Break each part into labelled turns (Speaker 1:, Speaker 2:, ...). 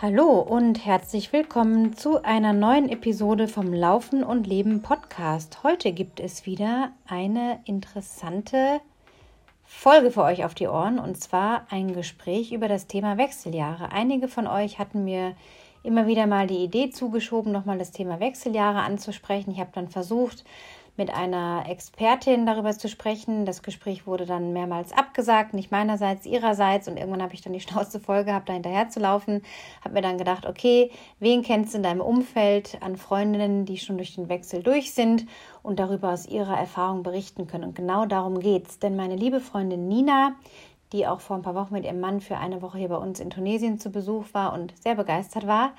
Speaker 1: Hallo und herzlich willkommen zu einer neuen Episode vom Laufen und Leben Podcast. Heute gibt es wieder eine interessante Folge für euch auf die Ohren und zwar ein Gespräch über das Thema Wechseljahre. Einige von euch hatten mir immer wieder mal die Idee zugeschoben, nochmal das Thema Wechseljahre anzusprechen. Ich habe dann versucht, mit einer Expertin darüber zu sprechen. Das Gespräch wurde dann mehrmals abgesagt, nicht meinerseits, ihrerseits. Und irgendwann habe ich dann die Schnauze voll gehabt, da hinterher zu laufen. Habe mir dann gedacht, okay, wen kennst du in deinem Umfeld an Freundinnen, die schon durch den Wechsel durch sind und darüber aus ihrer Erfahrung berichten können? Und genau darum geht's. Denn meine liebe Freundin Nina, die auch vor ein paar Wochen mit ihrem Mann für eine Woche hier bei uns in Tunesien zu Besuch war und sehr begeistert war,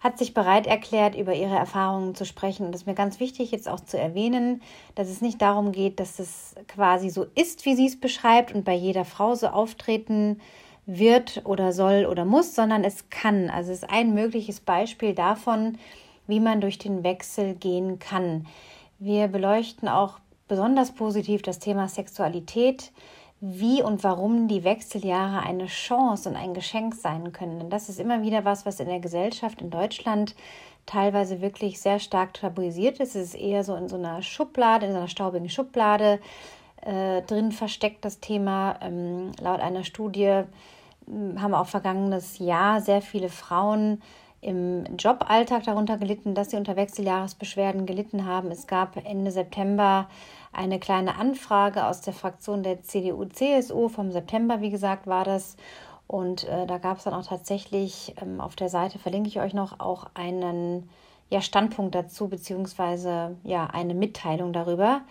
Speaker 1: hat sich bereit erklärt, über ihre Erfahrungen zu sprechen. Und es ist mir ganz wichtig, jetzt auch zu erwähnen, dass es nicht darum geht, dass es quasi so ist, wie sie es beschreibt und bei jeder Frau so auftreten wird oder soll oder muss, sondern es kann. Also es ist ein mögliches Beispiel davon, wie man durch den Wechsel gehen kann. Wir beleuchten auch besonders positiv das Thema Sexualität, wie und warum die Wechseljahre eine Chance und ein Geschenk sein können. Denn das ist immer wieder was, was in der Gesellschaft in Deutschland teilweise wirklich sehr stark tabuisiert ist. Es ist eher so in so einer Schublade, in so einer staubigen Schublade äh, drin versteckt, das Thema. Ähm, laut einer Studie hm, haben auch vergangenes Jahr sehr viele Frauen im Joballtag darunter gelitten, dass sie unter Wechseljahresbeschwerden gelitten haben. Es gab Ende September eine kleine Anfrage aus der Fraktion der CDU-CSU vom September, wie gesagt, war das. Und äh, da gab es dann auch tatsächlich ähm, auf der Seite, verlinke ich euch noch, auch einen ja, Standpunkt dazu, beziehungsweise ja, eine Mitteilung darüber,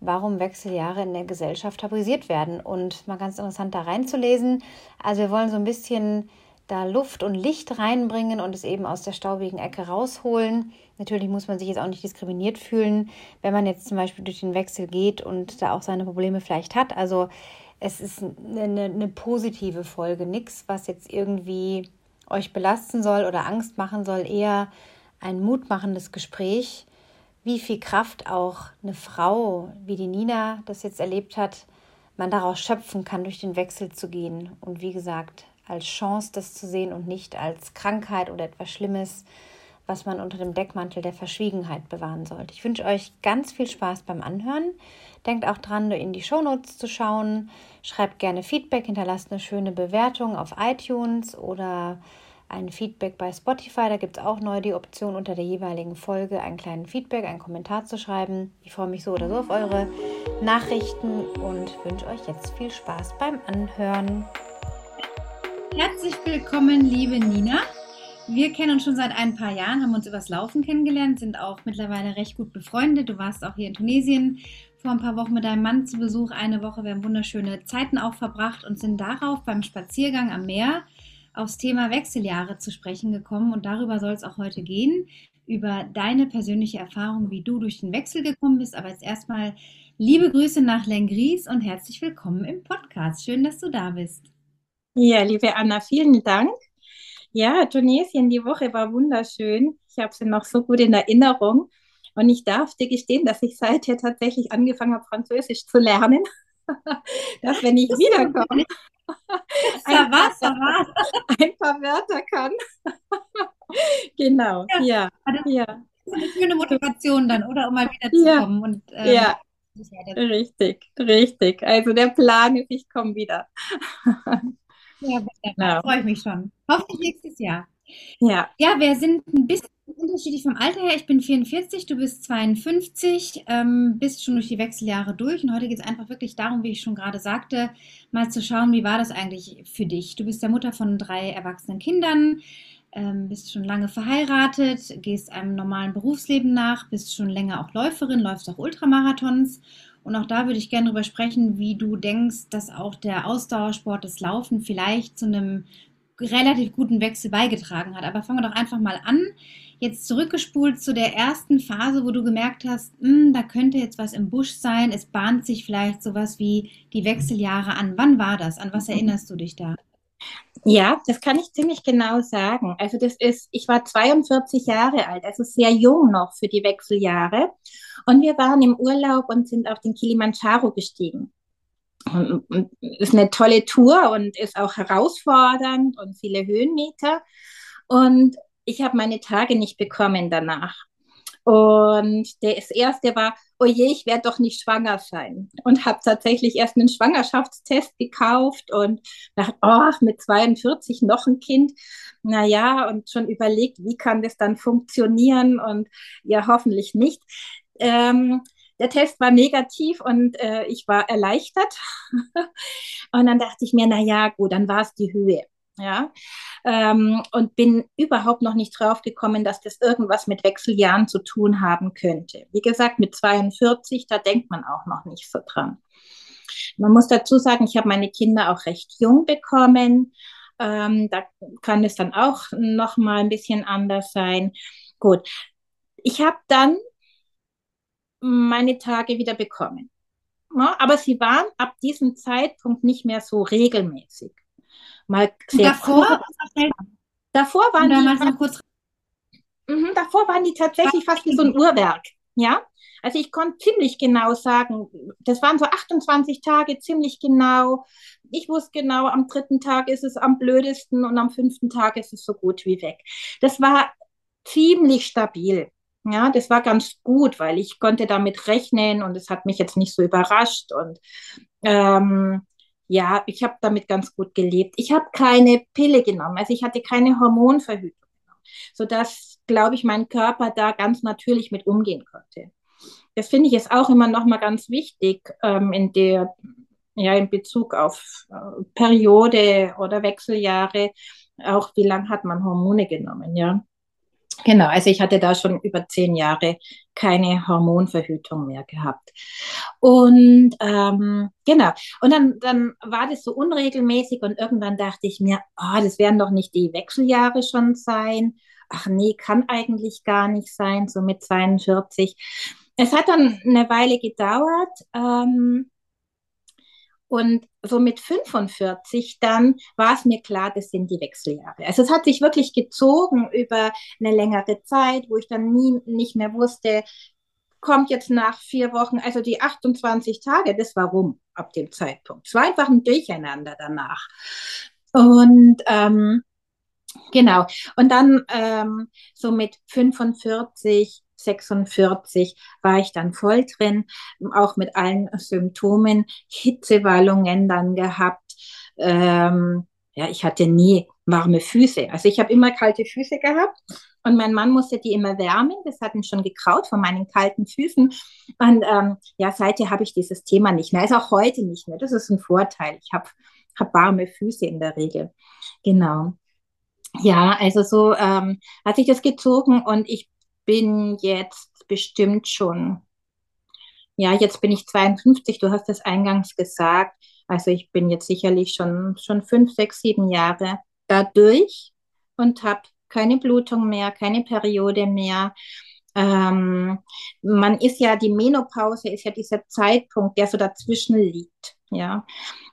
Speaker 1: warum Wechseljahre in der Gesellschaft tabuisiert werden. Und mal ganz interessant da reinzulesen. Also wir wollen so ein bisschen da Luft und Licht reinbringen und es eben aus der staubigen Ecke rausholen. Natürlich muss man sich jetzt auch nicht diskriminiert fühlen, wenn man jetzt zum Beispiel durch den Wechsel geht und da auch seine Probleme vielleicht hat. Also es ist eine, eine positive Folge, nichts, was jetzt irgendwie euch belasten soll oder Angst machen soll, eher ein mutmachendes Gespräch, wie viel Kraft auch eine Frau wie die Nina das jetzt erlebt hat, man daraus schöpfen kann, durch den Wechsel zu gehen. Und wie gesagt, als Chance, das zu sehen und nicht als Krankheit oder etwas Schlimmes, was man unter dem Deckmantel der Verschwiegenheit bewahren sollte. Ich wünsche euch ganz viel Spaß beim Anhören. Denkt auch dran, in die Shownotes zu schauen. Schreibt gerne Feedback, hinterlasst eine schöne Bewertung auf iTunes oder ein Feedback bei Spotify. Da gibt es auch neu die Option, unter der jeweiligen Folge einen kleinen Feedback, einen Kommentar zu schreiben. Ich freue mich so oder so auf eure Nachrichten und wünsche euch jetzt viel Spaß beim Anhören. Herzlich willkommen, liebe Nina. Wir kennen uns schon seit ein paar Jahren, haben uns übers Laufen kennengelernt, sind auch mittlerweile recht gut befreundet. Du warst auch hier in Tunesien vor ein paar Wochen mit deinem Mann zu Besuch. Eine Woche, wir haben wunderschöne Zeiten auch verbracht und sind darauf beim Spaziergang am Meer aufs Thema Wechseljahre zu sprechen gekommen. Und darüber soll es auch heute gehen, über deine persönliche Erfahrung, wie du durch den Wechsel gekommen bist. Aber jetzt erstmal liebe Grüße nach Lengries und herzlich willkommen im Podcast. Schön, dass du da bist.
Speaker 2: Ja, liebe Anna, vielen Dank. Ja, Tunesien, die Woche war wunderschön. Ich habe sie noch so gut in Erinnerung. Und ich darf dir gestehen, dass ich seither tatsächlich angefangen habe, Französisch zu lernen. dass wenn ich wiederkomme, ein, paar, ein paar Wörter kann. genau, ja.
Speaker 1: Ja. ja. Das ist eine schöne Motivation dann, oder? Um mal wieder zu
Speaker 2: ja.
Speaker 1: kommen.
Speaker 2: Und, ähm, ja. Richtig, richtig. Also der Plan ist, ich komme wieder.
Speaker 1: Ja, da freue ich mich schon. Hoffentlich nächstes Jahr.
Speaker 2: Ja.
Speaker 1: Ja, wir sind ein bisschen unterschiedlich vom Alter her. Ich bin 44, du bist 52, ähm, bist schon durch die Wechseljahre durch. Und heute geht es einfach wirklich darum, wie ich schon gerade sagte, mal zu schauen, wie war das eigentlich für dich? Du bist der Mutter von drei erwachsenen Kindern, ähm, bist schon lange verheiratet, gehst einem normalen Berufsleben nach, bist schon länger auch Läuferin, läufst auch Ultramarathons und auch da würde ich gerne darüber sprechen, wie du denkst, dass auch der Ausdauersport, das Laufen vielleicht zu einem relativ guten Wechsel beigetragen hat. Aber fangen wir doch einfach mal an. Jetzt zurückgespult zu der ersten Phase, wo du gemerkt hast, mh, hm, da könnte jetzt was im Busch sein. Es bahnt sich vielleicht sowas wie die Wechseljahre an. Wann war das? An was erinnerst du dich da?
Speaker 2: Ja, das kann ich ziemlich genau sagen. Also das ist, ich war 42 Jahre alt, also sehr jung noch für die Wechseljahre. Und wir waren im Urlaub und sind auf den Kilimanjaro gestiegen. Und, und ist eine tolle Tour und ist auch herausfordernd und viele Höhenmeter. Und ich habe meine Tage nicht bekommen danach. Und das erste war, oh je, ich werde doch nicht schwanger sein. Und habe tatsächlich erst einen Schwangerschaftstest gekauft und dachte, oh, mit 42 noch ein Kind. Naja, und schon überlegt, wie kann das dann funktionieren? Und ja, hoffentlich nicht. Ähm, der Test war negativ und äh, ich war erleichtert. und dann dachte ich mir, na ja, gut, dann war es die Höhe ja, ähm, und bin überhaupt noch nicht drauf gekommen, dass das irgendwas mit Wechseljahren zu tun haben könnte. Wie gesagt, mit 42, da denkt man auch noch nicht so dran. Man muss dazu sagen, ich habe meine Kinder auch recht jung bekommen. Ähm, da kann es dann auch noch mal ein bisschen anders sein. Gut, ich habe dann meine Tage wieder bekommen. Ja, aber sie waren ab diesem Zeitpunkt nicht mehr so regelmäßig mal sehr davor, davor waren die kurz mh, davor waren die tatsächlich fast wie so ein Uhrwerk, ja. Also ich konnte ziemlich genau sagen, das waren so 28 Tage, ziemlich genau. Ich wusste genau, am dritten Tag ist es am blödesten und am fünften Tag ist es so gut wie weg. Das war ziemlich stabil. Ja, das war ganz gut, weil ich konnte damit rechnen und es hat mich jetzt nicht so überrascht und ähm, ja, ich habe damit ganz gut gelebt. Ich habe keine Pille genommen, also ich hatte keine Hormonverhütung genommen, sodass, glaube ich, mein Körper da ganz natürlich mit umgehen konnte. Das finde ich ist auch immer noch mal ganz wichtig ähm, in der ja in Bezug auf äh, Periode oder Wechseljahre, auch wie lange hat man Hormone genommen, ja. Genau, also ich hatte da schon über zehn Jahre keine Hormonverhütung mehr gehabt. Und ähm, genau, und dann, dann war das so unregelmäßig und irgendwann dachte ich mir, oh, das werden doch nicht die Wechseljahre schon sein. Ach nee, kann eigentlich gar nicht sein, so mit 42. Es hat dann eine Weile gedauert. Ähm, und so mit 45 dann war es mir klar, das sind die Wechseljahre. Also es hat sich wirklich gezogen über eine längere Zeit, wo ich dann nie nicht mehr wusste, kommt jetzt nach vier Wochen, also die 28 Tage, das war rum ab dem Zeitpunkt. Es war einfach ein Durcheinander danach. Und ähm, genau, und dann ähm, so mit 45 46 war ich dann voll drin, auch mit allen Symptomen, Hitzewallungen dann gehabt. Ähm, ja, ich hatte nie warme Füße. Also ich habe immer kalte Füße gehabt und mein Mann musste die immer wärmen. Das hat ihn schon gekraut von meinen kalten Füßen. Und ähm, ja, seither habe ich dieses Thema nicht mehr. Also auch heute nicht mehr. Das ist ein Vorteil. Ich habe hab warme Füße in der Regel. Genau. Ja, also so ähm, hat sich das gezogen und ich bin jetzt bestimmt schon, ja, jetzt bin ich 52, du hast es eingangs gesagt. Also ich bin jetzt sicherlich schon, schon fünf, sechs, sieben Jahre dadurch und habe keine Blutung mehr, keine Periode mehr. Ähm, man ist ja, die Menopause ist ja dieser Zeitpunkt, der so dazwischen liegt. Ja.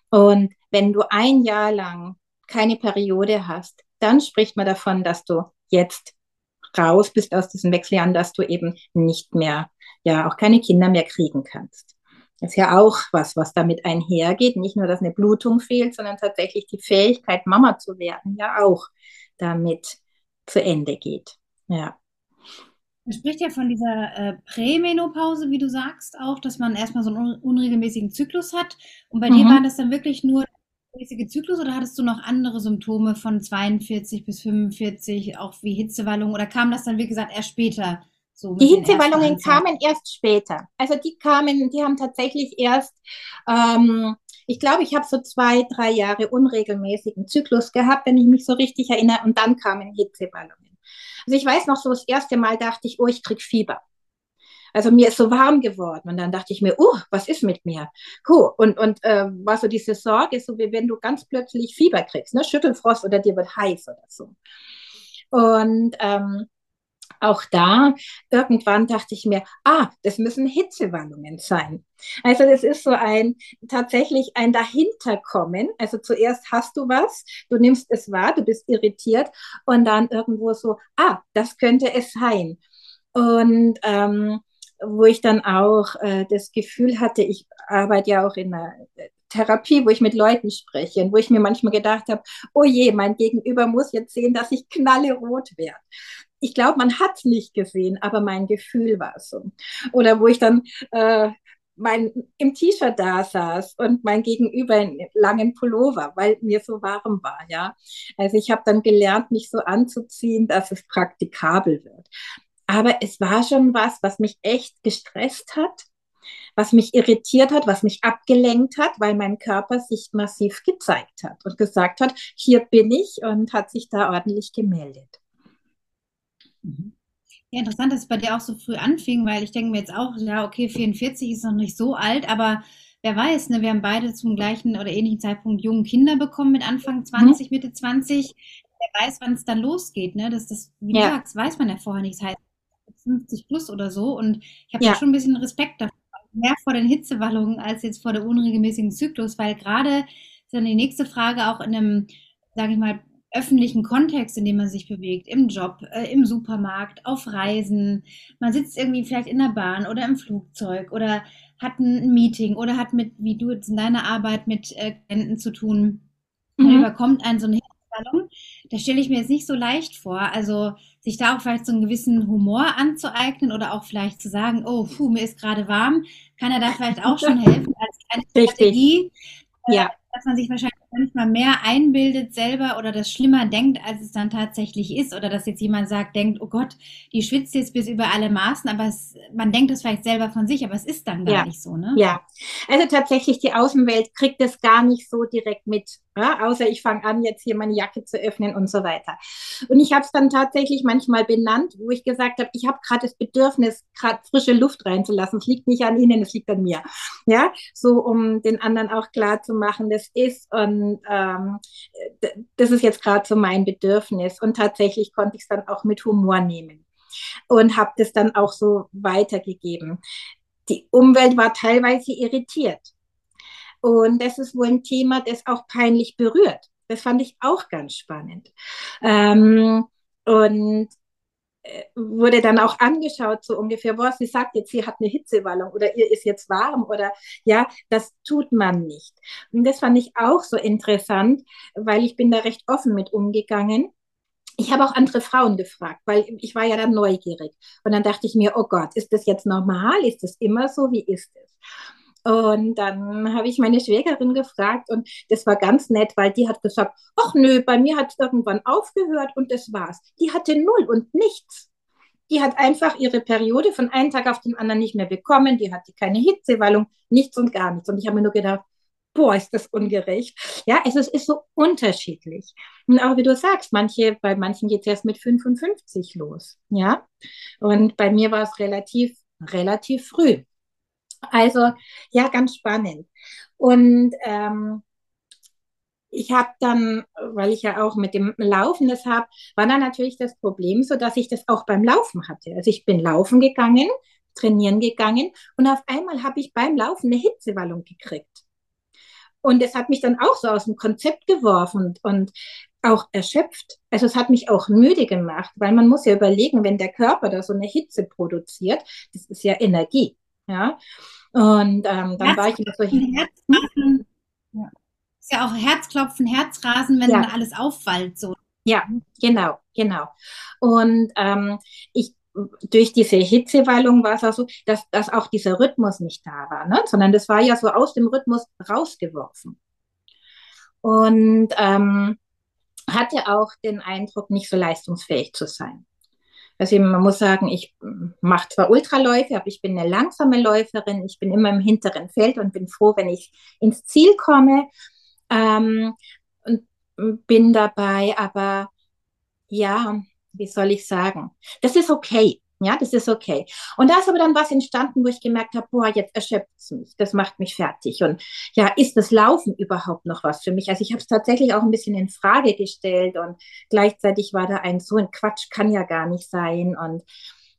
Speaker 2: Und wenn du ein Jahr lang keine Periode hast, dann spricht man davon, dass du jetzt raus bist aus diesem Wechseljahren, dass du eben nicht mehr, ja, auch keine Kinder mehr kriegen kannst. Das ist ja auch was, was damit einhergeht. Nicht nur, dass eine Blutung fehlt, sondern tatsächlich die Fähigkeit, Mama zu werden, ja auch damit zu Ende geht. Ja.
Speaker 1: Man spricht ja von dieser äh, Prämenopause, wie du sagst, auch, dass man erstmal so einen unregelmäßigen Zyklus hat. Und bei mhm. dir war das dann wirklich nur regelmäßige Zyklus oder hattest du noch andere Symptome von 42 bis 45, auch wie Hitzewallungen oder kam das dann, wie gesagt, erst später?
Speaker 2: So die Hitzewallungen kamen erst später. Also die kamen, die haben tatsächlich erst, ähm, ich glaube, ich habe so zwei, drei Jahre unregelmäßigen Zyklus gehabt, wenn ich mich so richtig erinnere, und dann kamen Hitzewallungen. Also ich weiß noch so, das erste Mal dachte ich, oh, ich krieg Fieber. Also mir ist so warm geworden und dann dachte ich mir, uh, was ist mit mir? Huh. Und, und äh, war so diese Sorge, so wie wenn du ganz plötzlich Fieber kriegst, ne? Schüttelfrost oder dir wird heiß oder so. Und ähm, auch da, irgendwann dachte ich mir, ah, das müssen Hitzewallungen sein. Also das ist so ein tatsächlich ein Dahinterkommen. Also zuerst hast du was, du nimmst es wahr, du bist irritiert und dann irgendwo so, ah, das könnte es sein. Und ähm, wo ich dann auch äh, das Gefühl hatte, ich arbeite ja auch in einer Therapie, wo ich mit Leuten spreche und wo ich mir manchmal gedacht habe, oh je, mein Gegenüber muss jetzt sehen, dass ich knallerot werde. Ich glaube, man hat es nicht gesehen, aber mein Gefühl war so. Oder wo ich dann äh, mein, im T-Shirt da saß und mein Gegenüber in langen Pullover, weil mir so warm war, ja. Also ich habe dann gelernt, mich so anzuziehen, dass es praktikabel wird. Aber es war schon was, was mich echt gestresst hat was mich irritiert hat, was mich abgelenkt hat, weil mein Körper sich massiv gezeigt hat und gesagt hat, hier bin ich und hat sich da ordentlich gemeldet.
Speaker 1: Mhm. Ja, interessant, dass es bei dir auch so früh anfing, weil ich denke mir jetzt auch, ja, okay, 44 ist noch nicht so alt, aber wer weiß, ne, wir haben beide zum gleichen oder ähnlichen Zeitpunkt jungen Kinder bekommen mit Anfang 20, mhm. Mitte 20. Wer weiß, wann es dann losgeht, ne? Das, das, wie ja. du sagst, weiß man ja vorher nicht. Das heißt 50 plus oder so. Und ich habe ja. schon ein bisschen Respekt davor mehr vor den Hitzewallungen als jetzt vor der unregelmäßigen Zyklus, weil gerade ist dann die nächste Frage auch in einem, sage ich mal, öffentlichen Kontext, in dem man sich bewegt, im Job, äh, im Supermarkt, auf Reisen. Man sitzt irgendwie vielleicht in der Bahn oder im Flugzeug oder hat ein Meeting oder hat mit, wie du jetzt in deiner Arbeit mit äh, Klienten zu tun. Dann mhm. überkommt einen so eine Hitzewallung. Da stelle ich mir jetzt nicht so leicht vor. Also sich da auch vielleicht so einen gewissen Humor anzueignen oder auch vielleicht zu sagen, oh, puh, mir ist gerade warm, kann er da vielleicht auch schon helfen als kleine Strategie. Ja. Äh, dass man sich wahrscheinlich manchmal mehr einbildet selber oder das schlimmer denkt, als es dann tatsächlich ist. Oder dass jetzt jemand sagt, denkt, oh Gott, die schwitzt jetzt bis über alle Maßen, aber es, man denkt es vielleicht selber von sich, aber es ist dann gar
Speaker 2: ja.
Speaker 1: nicht so, ne?
Speaker 2: Ja, also tatsächlich die Außenwelt kriegt es gar nicht so direkt mit, ja? außer ich fange an, jetzt hier meine Jacke zu öffnen und so weiter. Und ich habe es dann tatsächlich manchmal benannt, wo ich gesagt habe, ich habe gerade das Bedürfnis, gerade frische Luft reinzulassen. Es liegt nicht an Ihnen, es liegt an mir. Ja, so um den anderen auch klar zu machen, das ist und ähm, das ist jetzt gerade so mein Bedürfnis. Und tatsächlich konnte ich es dann auch mit Humor nehmen und habe das dann auch so weitergegeben. Die Umwelt war teilweise irritiert. Und das ist wohl ein Thema, das auch peinlich berührt. Das fand ich auch ganz spannend. Ähm, und wurde dann auch angeschaut, so ungefähr, boah, sie sagt jetzt, sie hat eine Hitzewallung oder ihr ist jetzt warm oder ja, das tut man nicht. Und das fand ich auch so interessant, weil ich bin da recht offen mit umgegangen. Ich habe auch andere Frauen gefragt, weil ich war ja dann neugierig. Und dann dachte ich mir, oh Gott, ist das jetzt normal? Ist das immer so? Wie ist es? Und dann habe ich meine Schwägerin gefragt und das war ganz nett, weil die hat gesagt, ach nö, bei mir hat es irgendwann aufgehört und das war's. Die hatte null und nichts. Die hat einfach ihre Periode von einem Tag auf den anderen nicht mehr bekommen. Die hatte keine Hitzewallung, nichts und gar nichts. Und ich habe mir nur gedacht, boah, ist das ungerecht. Ja, also es ist so unterschiedlich. Und auch wie du sagst, manche, bei manchen geht es erst mit 55 los. Ja, und bei mir war es relativ, relativ früh. Also ja, ganz spannend. Und ähm, ich habe dann, weil ich ja auch mit dem Laufen das habe, war dann natürlich das Problem so, dass ich das auch beim Laufen hatte. Also ich bin laufen gegangen, trainieren gegangen und auf einmal habe ich beim Laufen eine Hitzewallung gekriegt. Und es hat mich dann auch so aus dem Konzept geworfen und auch erschöpft. Also es hat mich auch müde gemacht, weil man muss ja überlegen, wenn der Körper da so eine Hitze produziert, das ist ja Energie. Ja. Und ähm, dann war ich immer so
Speaker 1: Herzrasen. Ja. Ist ja auch Herzklopfen, Herzrasen, wenn ja. dann alles auffällt. So.
Speaker 2: Ja, genau, genau. Und ähm, ich durch diese Hitzewallung war es auch so, dass, dass auch dieser Rhythmus nicht da war, ne? sondern das war ja so aus dem Rhythmus rausgeworfen. Und ähm, hatte auch den Eindruck, nicht so leistungsfähig zu sein. Also man muss sagen, ich mache zwar Ultraläufe, aber ich bin eine langsame Läuferin. Ich bin immer im hinteren Feld und bin froh, wenn ich ins Ziel komme. Ähm, und bin dabei, aber ja, wie soll ich sagen? Das ist okay. Ja, das ist okay. Und da ist aber dann was entstanden, wo ich gemerkt habe, boah, jetzt erschöpft es mich. Das macht mich fertig. Und ja, ist das Laufen überhaupt noch was für mich? Also ich habe es tatsächlich auch ein bisschen in Frage gestellt und gleichzeitig war da ein so ein Quatsch kann ja gar nicht sein und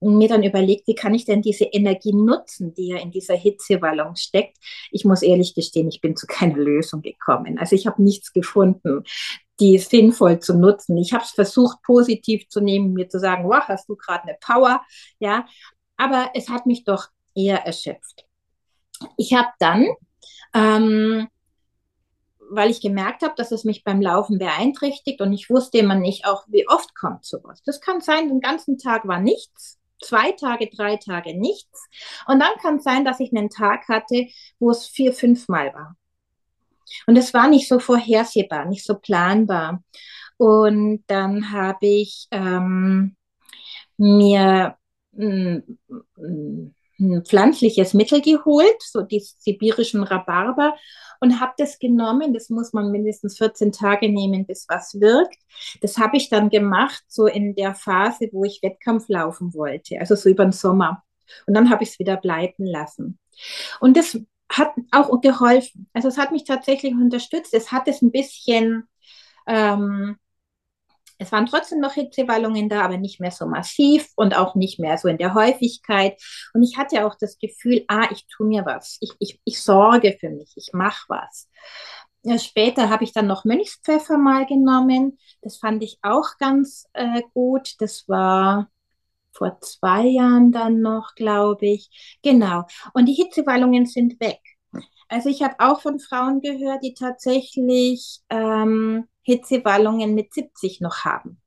Speaker 2: mir dann überlegt, wie kann ich denn diese Energie nutzen, die ja in dieser Hitzewallung steckt. Ich muss ehrlich gestehen, ich bin zu keiner Lösung gekommen. Also ich habe nichts gefunden, die sinnvoll zu nutzen. Ich habe es versucht, positiv zu nehmen, mir zu sagen, wow, hast du gerade eine Power, ja, aber es hat mich doch eher erschöpft. Ich habe dann ähm, weil ich gemerkt habe, dass es mich beim Laufen beeinträchtigt und ich wusste immer nicht auch, wie oft kommt sowas. Das kann sein, den ganzen Tag war nichts, zwei Tage, drei Tage nichts. Und dann kann es sein, dass ich einen Tag hatte, wo es vier, fünf Mal war. Und es war nicht so vorhersehbar, nicht so planbar. Und dann habe ich ähm, mir ein, ein pflanzliches Mittel geholt, so die sibirischen Rhabarber, und habe das genommen. Das muss man mindestens 14 Tage nehmen, bis was wirkt. Das habe ich dann gemacht, so in der Phase, wo ich Wettkampf laufen wollte, also so über den Sommer. Und dann habe ich es wieder bleiben lassen. Und das hat auch geholfen. Also es hat mich tatsächlich unterstützt. Es hat es ein bisschen ähm, es waren trotzdem noch Hitzewallungen da, aber nicht mehr so massiv und auch nicht mehr so in der Häufigkeit. Und ich hatte auch das Gefühl, ah, ich tue mir was, ich, ich, ich sorge für mich, ich mache was. Später habe ich dann noch Mönchspfeffer mal genommen. Das fand ich auch ganz äh, gut. Das war vor zwei Jahren dann noch, glaube ich. Genau. Und die Hitzewallungen sind weg. Also ich habe auch von Frauen gehört, die tatsächlich ähm, Hitzewallungen mit 70 noch haben.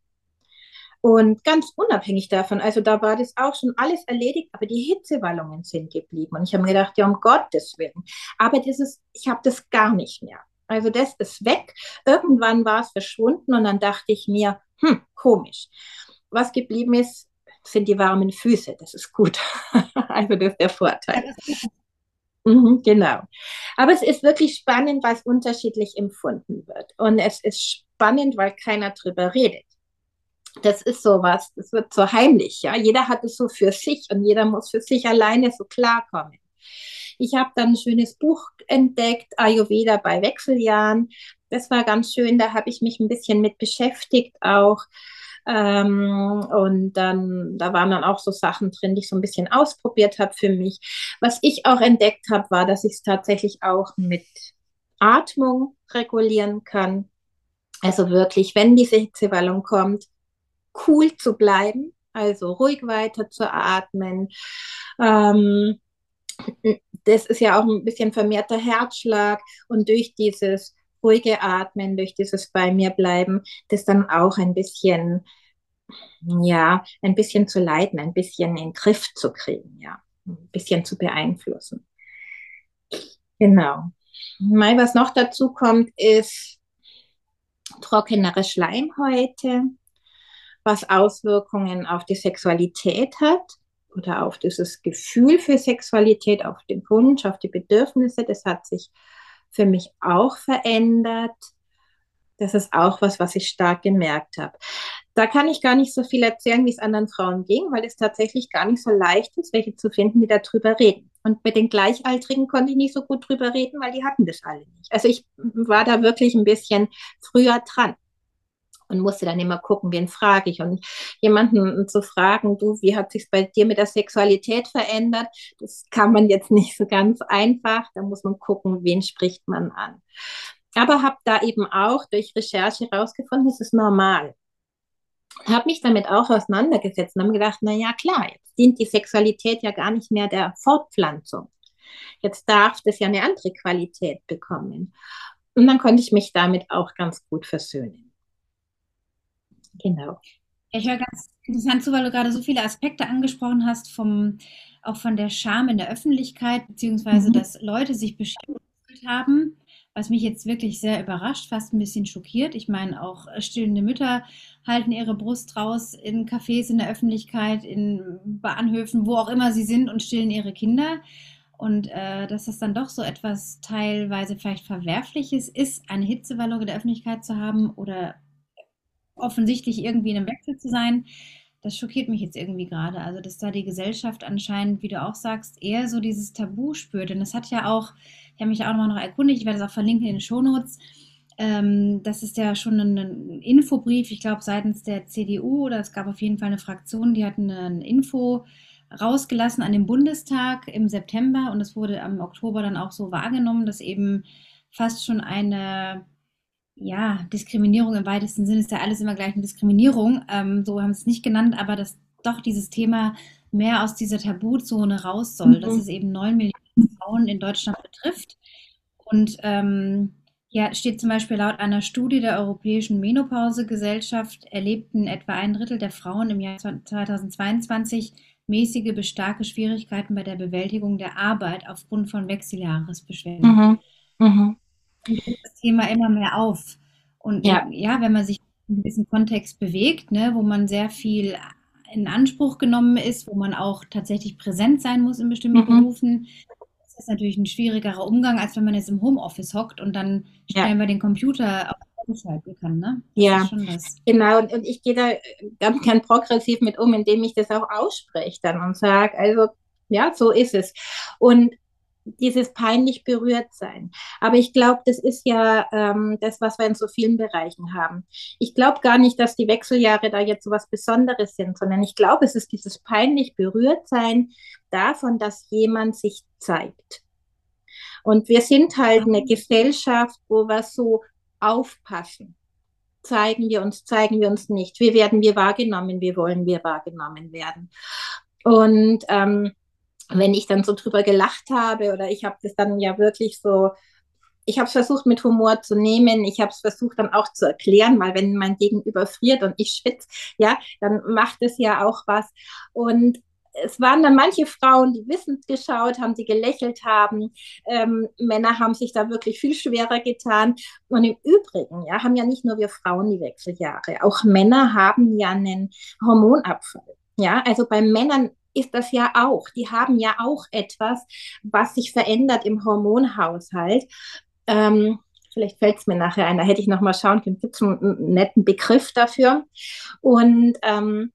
Speaker 2: Und ganz unabhängig davon, also da war das auch schon alles erledigt, aber die Hitzewallungen sind geblieben. Und ich habe mir gedacht, ja, um Gottes Willen. Aber das ist, ich habe das gar nicht mehr. Also das ist weg. Irgendwann war es verschwunden und dann dachte ich mir, hm, komisch. Was geblieben ist, sind die warmen Füße. Das ist gut. also das ist der Vorteil. Mhm, genau. Aber es ist wirklich spannend, weil es unterschiedlich empfunden wird. Und es ist spannend, weil keiner drüber redet. Das ist sowas, das wird so heimlich, ja. Jeder hat es so für sich und jeder muss für sich alleine so klarkommen. Ich habe dann ein schönes Buch entdeckt, Ayurveda bei Wechseljahren. Das war ganz schön, da habe ich mich ein bisschen mit beschäftigt auch. Ähm, und dann, da waren dann auch so Sachen drin, die ich so ein bisschen ausprobiert habe für mich. Was ich auch entdeckt habe, war, dass ich es tatsächlich auch mit Atmung regulieren kann. Also wirklich, wenn diese Hitzewallung kommt, cool zu bleiben, also ruhig weiter zu atmen. Ähm, das ist ja auch ein bisschen vermehrter Herzschlag und durch dieses ruhige Atmen, durch dieses bei mir bleiben, das dann auch ein bisschen, ja, ein bisschen zu leiten, ein bisschen in den Griff zu kriegen, ja, ein bisschen zu beeinflussen. Genau. Mal, was noch dazu kommt, ist trockenere Schleimhäute, was Auswirkungen auf die Sexualität hat oder auf dieses Gefühl für Sexualität, auf den Wunsch, auf die Bedürfnisse. Das hat sich für mich auch verändert. Das ist auch was, was ich stark gemerkt habe. Da kann ich gar nicht so viel erzählen, wie es anderen Frauen ging, weil es tatsächlich gar nicht so leicht ist, welche zu finden, die darüber reden. Und mit den Gleichaltrigen konnte ich nicht so gut drüber reden, weil die hatten das alle nicht. Also ich war da wirklich ein bisschen früher dran und musste dann immer gucken, wen frage ich. Und jemanden zu fragen, du, wie hat sich bei dir mit der Sexualität verändert, das kann man jetzt nicht so ganz einfach. Da muss man gucken, wen spricht man an. Aber habe da eben auch durch Recherche herausgefunden, es ist normal. Habe mich damit auch auseinandergesetzt und habe gedacht, na ja, klar, jetzt dient die Sexualität ja gar nicht mehr der Fortpflanzung. Jetzt darf das ja eine andere Qualität bekommen. Und dann konnte ich mich damit auch ganz gut versöhnen.
Speaker 1: Genau. Ich höre ganz interessant zu, weil du gerade so viele Aspekte angesprochen hast, vom, auch von der Scham in der Öffentlichkeit, beziehungsweise mhm. dass Leute sich beschäftigt haben, was mich jetzt wirklich sehr überrascht, fast ein bisschen schockiert. Ich meine, auch stillende Mütter halten ihre Brust raus in Cafés, in der Öffentlichkeit, in Bahnhöfen, wo auch immer sie sind und stillen ihre Kinder. Und äh, dass das dann doch so etwas teilweise vielleicht Verwerfliches ist, eine Hitzewallung in der Öffentlichkeit zu haben oder offensichtlich irgendwie in einem Wechsel zu sein, das schockiert mich jetzt irgendwie gerade. Also, dass da die Gesellschaft anscheinend, wie du auch sagst, eher so dieses Tabu spürt. Und das hat ja auch, ich habe mich ja auch noch erkundigt, ich werde das auch verlinken in den Shownotes. Ähm, das ist ja schon ein, ein Infobrief, ich glaube, seitens der CDU oder es gab auf jeden Fall eine Fraktion, die hat eine Info rausgelassen an dem Bundestag im September und es wurde am Oktober dann auch so wahrgenommen, dass eben fast schon eine ja, Diskriminierung im weitesten Sinne ist ja alles immer gleich eine Diskriminierung. Ähm, so haben sie es nicht genannt, aber dass doch dieses Thema mehr aus dieser Tabuzone raus soll, mhm. dass es eben neun Millionen Frauen in Deutschland betrifft. Und ähm, Ja, steht zum Beispiel laut einer Studie der Europäischen Menopausegesellschaft erlebten etwa ein Drittel der Frauen im Jahr 2022 mäßige bis starke Schwierigkeiten bei der Bewältigung der Arbeit aufgrund von Wechseljahresbeschwerden. Mhm. Mhm. Das Thema immer mehr auf. Und ja, ja wenn man sich in diesem Kontext bewegt, ne, wo man sehr viel in Anspruch genommen ist, wo man auch tatsächlich präsent sein muss in bestimmten mhm. Berufen, das ist natürlich ein schwierigerer Umgang, als wenn man jetzt im Homeoffice hockt und dann stellen wir den Computer auf schalten kann, ne?
Speaker 2: ja, genau. Und, und ich gehe da ganz gern progressiv mit um, indem ich das auch ausspreche dann und sage, also ja, so ist es. Und dieses peinlich berührt sein. Aber ich glaube, das ist ja ähm, das, was wir in so vielen Bereichen haben. Ich glaube gar nicht, dass die Wechseljahre da jetzt so was Besonderes sind, sondern ich glaube, es ist dieses peinlich berührt sein davon, dass jemand sich zeigt. Und wir sind halt eine Gesellschaft, wo wir so aufpassen. Zeigen wir uns, zeigen wir uns nicht. Wie werden wir wahrgenommen? Wie wollen wir wahrgenommen werden? Und ähm, wenn ich dann so drüber gelacht habe oder ich habe das dann ja wirklich so, ich habe es versucht mit Humor zu nehmen, ich habe es versucht dann auch zu erklären, weil wenn mein Gegenüber friert und ich schwitze, ja, dann macht es ja auch was. Und es waren dann manche Frauen, die wissend geschaut haben, die gelächelt haben. Ähm, Männer haben sich da wirklich viel schwerer getan. Und im Übrigen, ja, haben ja nicht nur wir Frauen die Wechseljahre, auch Männer haben ja einen Hormonabfall. Ja, also bei Männern ist das ja auch. Die haben ja auch etwas, was sich verändert im Hormonhaushalt. Ähm, vielleicht fällt es mir nachher ein, da hätte ich noch mal schauen können, gibt es einen, netten Begriff dafür. Und ähm,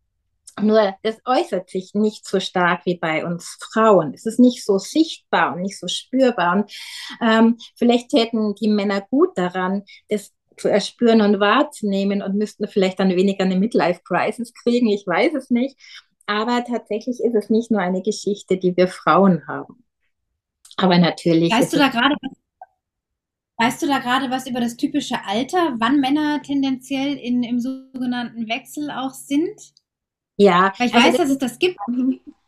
Speaker 2: nur das äußert sich nicht so stark wie bei uns Frauen. Es ist nicht so sichtbar und nicht so spürbar. Und ähm, vielleicht täten die Männer gut daran, das zu erspüren und wahrzunehmen und müssten vielleicht dann weniger eine Midlife-Crisis kriegen. Ich weiß es nicht. Aber tatsächlich ist es nicht nur eine Geschichte, die wir Frauen haben. Aber natürlich.
Speaker 1: Weißt du da gerade Weißt du da gerade was über das typische Alter, wann Männer tendenziell in, im sogenannten Wechsel auch sind?
Speaker 2: Ja.
Speaker 1: Weil ich also weiß, das, dass es das gibt.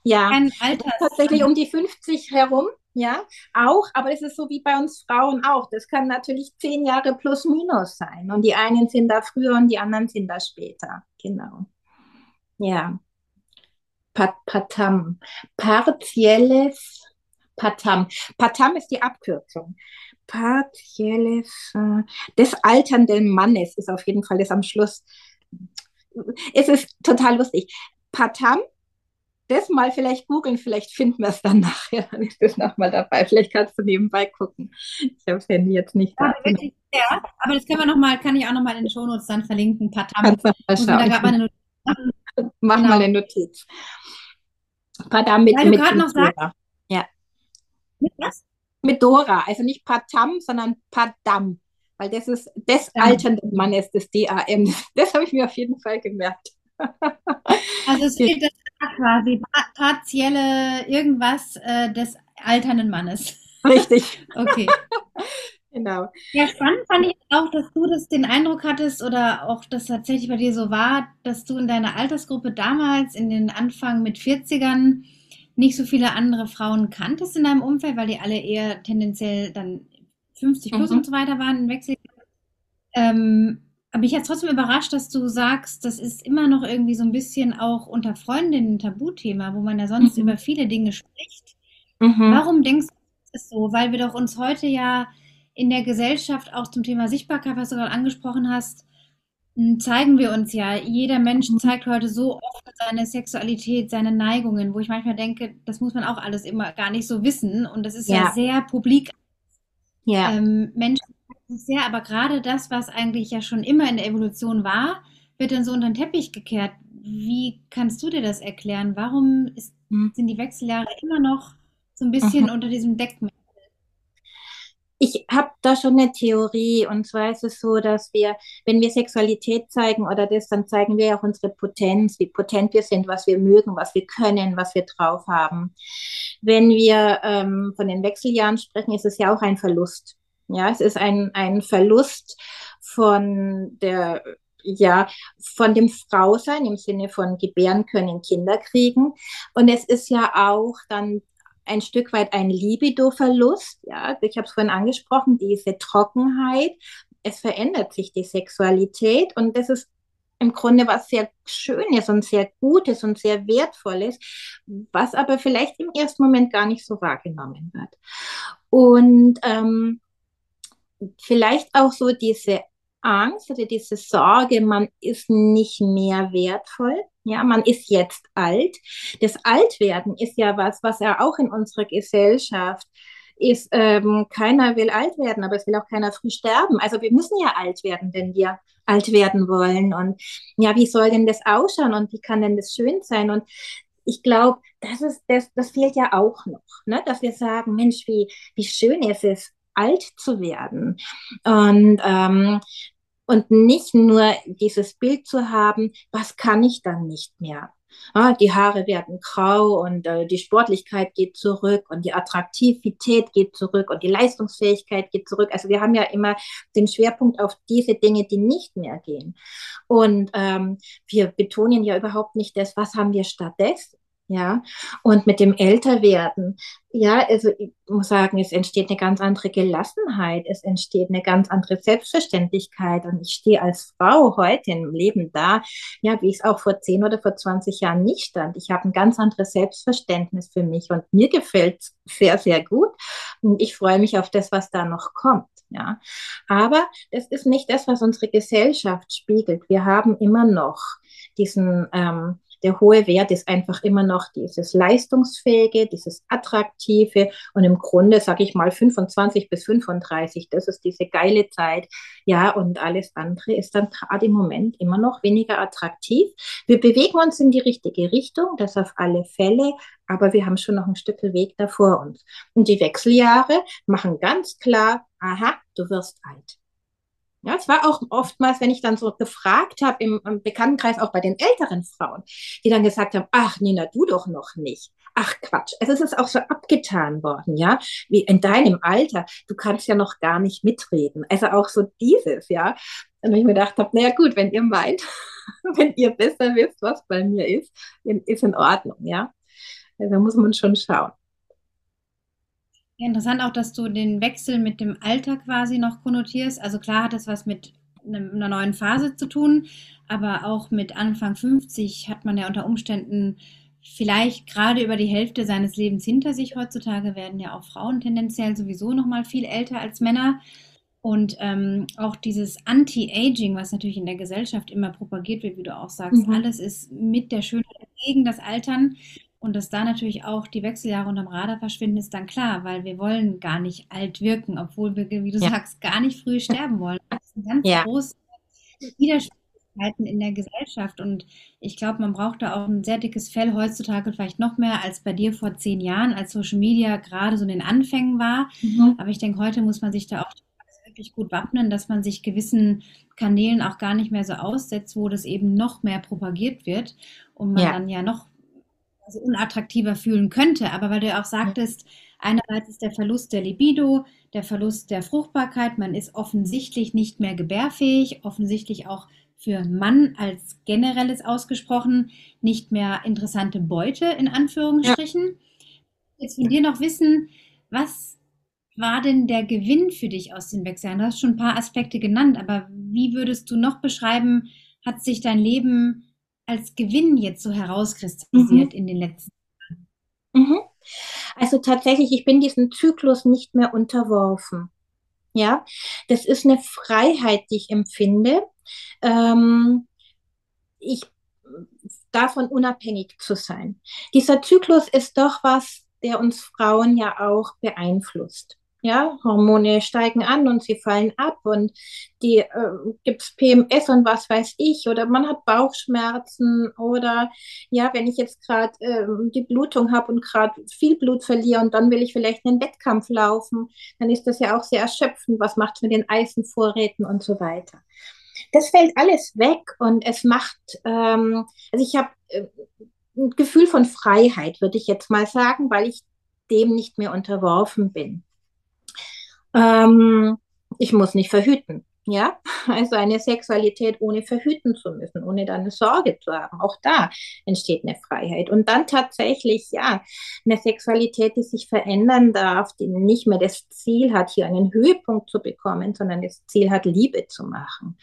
Speaker 2: Ja. Kein Alter. Tatsächlich um die 50 herum. Ja, auch, aber es ist so wie bei uns Frauen auch. Das kann natürlich zehn Jahre plus minus sein. Und die einen sind da früher und die anderen sind da später. Genau. Ja. Patam. Partielles Patam. Patam ist die Abkürzung. Partielles äh, des alternden Mannes ist auf jeden Fall das am Schluss. Es ist total lustig. Patam, das mal vielleicht googeln, vielleicht finden wir es dann nachher. Dann ist das nochmal dabei. Vielleicht kannst du nebenbei gucken. Ich habe das Handy jetzt nicht
Speaker 1: ja, da. Ja, aber das können wir noch mal, kann ich auch nochmal in den Shownotes dann verlinken. Patam. Kannst du mal schauen. Da gab eine
Speaker 2: Mach genau. mal eine Notiz. Padam mit, Weil du gerade noch sagst. Ja. Mit was? Mit Dora, also nicht Patam, sondern Padam. Weil das ist des ja. alternden Mannes, des DAM. Das habe ich mir auf jeden Fall gemerkt.
Speaker 1: Also es fehlt das quasi partielle irgendwas äh, des alternden Mannes.
Speaker 2: Richtig.
Speaker 1: okay.
Speaker 2: Genau.
Speaker 1: Ja, spannend fand ich auch, dass du das den Eindruck hattest oder auch das tatsächlich bei dir so war, dass du in deiner Altersgruppe damals in den Anfang mit 40ern nicht so viele andere Frauen kanntest in deinem Umfeld, weil die alle eher tendenziell dann 50 plus mhm. und so weiter waren in Wechsel. Ähm, aber ich hat trotzdem überrascht, dass du sagst, das ist immer noch irgendwie so ein bisschen auch unter Freundinnen ein Tabuthema, wo man ja sonst mhm. über viele Dinge spricht. Mhm. Warum denkst du, das ist so? Weil wir doch uns heute ja in der Gesellschaft auch zum Thema Sichtbarkeit, was du gerade angesprochen hast, zeigen wir uns ja. Jeder Mensch mhm. zeigt heute so oft seine Sexualität, seine Neigungen, wo ich manchmal denke, das muss man auch alles immer gar nicht so wissen. Und das ist ja, ja sehr publik. Ja. Ähm, Menschen sehr, aber gerade das, was eigentlich ja schon immer in der Evolution war, wird dann so unter den Teppich gekehrt. Wie kannst du dir das erklären? Warum ist, mhm. sind die Wechseljahre immer noch so ein bisschen mhm. unter diesem Deckmantel?
Speaker 2: Ich habe da schon eine Theorie und zwar ist es so, dass wir, wenn wir Sexualität zeigen oder das, dann zeigen wir auch unsere Potenz, wie potent wir sind, was wir mögen, was wir können, was wir drauf haben. Wenn wir ähm, von den Wechseljahren sprechen, ist es ja auch ein Verlust. Ja, es ist ein, ein Verlust von der ja, von dem Frausein im Sinne von gebären können, Kinder kriegen. Und es ist ja auch dann ein Stück weit ein Libido-Verlust. Ja, ich habe es vorhin angesprochen, diese Trockenheit. Es verändert sich die Sexualität und das ist im Grunde was sehr Schönes und sehr Gutes und sehr Wertvolles, was aber vielleicht im ersten Moment gar nicht so wahrgenommen wird. Und ähm, vielleicht auch so diese Angst oder diese Sorge, man ist nicht mehr wertvoll. Ja, man ist jetzt alt. Das Altwerden ist ja was, was ja auch in unserer Gesellschaft ist, ähm, keiner will alt werden, aber es will auch keiner früh sterben. Also wir müssen ja alt werden, wenn wir alt werden wollen. Und ja, wie soll denn das ausschauen und wie kann denn das schön sein? Und ich glaube, das ist das, das fehlt ja auch noch, ne? dass wir sagen, Mensch, wie, wie schön ist es, alt zu werden. Und ähm, und nicht nur dieses Bild zu haben, was kann ich dann nicht mehr? Ah, die Haare werden grau und äh, die Sportlichkeit geht zurück und die Attraktivität geht zurück und die Leistungsfähigkeit geht zurück. Also wir haben ja immer den Schwerpunkt auf diese Dinge, die nicht mehr gehen. Und ähm, wir betonen ja überhaupt nicht das, was haben wir stattdessen ja. Und mit dem Älterwerden, ja, also ich muss sagen, es entsteht eine ganz andere Gelassenheit, es entsteht eine ganz andere Selbstverständlichkeit. Und ich stehe als Frau heute im Leben da, ja, wie ich es auch vor 10 oder vor 20 Jahren nicht stand. Ich habe ein ganz anderes Selbstverständnis für mich und mir gefällt es sehr, sehr gut. Und ich freue mich auf das, was da noch kommt. Ja, aber das ist nicht das, was unsere Gesellschaft spiegelt. Wir haben immer noch diesen ähm, der hohe Wert ist einfach immer noch dieses leistungsfähige, dieses attraktive und im Grunde, sage ich mal, 25 bis 35, das ist diese geile Zeit. Ja, und alles andere ist dann gerade im Moment immer noch weniger attraktiv. Wir bewegen uns in die richtige Richtung, das auf alle Fälle, aber wir haben schon noch ein Stück Weg da vor uns. Und die Wechseljahre machen ganz klar, aha, du wirst alt. Ja, es war auch oftmals, wenn ich dann so gefragt habe im, Bekanntenkreis, auch bei den älteren Frauen, die dann gesagt haben, ach Nina, du doch noch nicht. Ach Quatsch, es ist auch so abgetan worden, ja, wie in deinem Alter, du kannst ja noch gar nicht mitreden. Also auch so dieses, ja. Und ich mir gedacht habe, naja gut, wenn ihr meint, wenn ihr besser wisst, was bei mir ist, ist in Ordnung, ja. Also da muss man schon schauen.
Speaker 1: Interessant auch, dass du den Wechsel mit dem Alter quasi noch konnotierst. Also klar hat es was mit einer neuen Phase zu tun, aber auch mit Anfang 50 hat man ja unter Umständen vielleicht gerade über die Hälfte seines Lebens hinter sich. Heutzutage werden ja auch Frauen tendenziell sowieso noch mal viel älter als Männer. Und ähm, auch dieses Anti-Aging, was natürlich in der Gesellschaft immer propagiert wird, wie du auch sagst, mhm. alles ist mit der Schönheit gegen das Altern. Und dass da natürlich auch die Wechseljahre unterm Radar verschwinden, ist dann klar, weil wir wollen gar nicht alt wirken, obwohl wir, wie du ja. sagst, gar nicht früh sterben wollen. Das sind ganz ja. große Widersprüchlichkeiten in der Gesellschaft. Und ich glaube, man braucht da auch ein sehr dickes Fell heutzutage, vielleicht noch mehr als bei dir vor zehn Jahren, als Social Media gerade so in den Anfängen war. Mhm. Aber ich denke, heute muss man sich da auch wirklich gut wappnen, dass man sich gewissen Kanälen auch gar nicht mehr so aussetzt, wo das eben noch mehr propagiert wird und man ja. dann ja noch also unattraktiver fühlen könnte. Aber weil du ja auch sagtest, einerseits ist der Verlust der Libido, der Verlust der Fruchtbarkeit, man ist offensichtlich nicht mehr gebärfähig, offensichtlich auch für Mann als generelles ausgesprochen nicht mehr interessante Beute in Anführungsstrichen. Ja. Jetzt von dir noch wissen, was war denn der Gewinn für dich aus den Wechseln? Du hast schon ein paar Aspekte genannt, aber wie würdest du noch beschreiben, hat sich dein Leben als Gewinn jetzt so herauskristallisiert mhm. in den letzten Jahren?
Speaker 2: Mhm. Also tatsächlich, ich bin diesem Zyklus nicht mehr unterworfen. Ja, das ist eine Freiheit, die ich empfinde. Ähm, ich davon unabhängig zu sein. Dieser Zyklus ist doch was, der uns Frauen ja auch beeinflusst. Ja, Hormone steigen an und sie fallen ab und die äh, gibt's PMS und was weiß ich oder man hat Bauchschmerzen oder ja, wenn ich jetzt gerade äh, die Blutung habe und gerade viel Blut verliere und dann will ich vielleicht einen Wettkampf laufen, dann ist das ja auch sehr erschöpfend. Was macht es mit den Eisenvorräten und so weiter? Das fällt alles weg und es macht, ähm, also ich habe äh, ein Gefühl von Freiheit, würde ich jetzt mal sagen, weil ich dem nicht mehr unterworfen bin. Ähm, ich muss nicht verhüten. Ja, also eine Sexualität ohne verhüten zu müssen, ohne dann eine Sorge zu haben. Auch da entsteht eine Freiheit. Und dann tatsächlich, ja, eine Sexualität, die sich verändern darf, die nicht mehr das Ziel hat, hier einen Höhepunkt zu bekommen, sondern das Ziel hat, Liebe zu machen.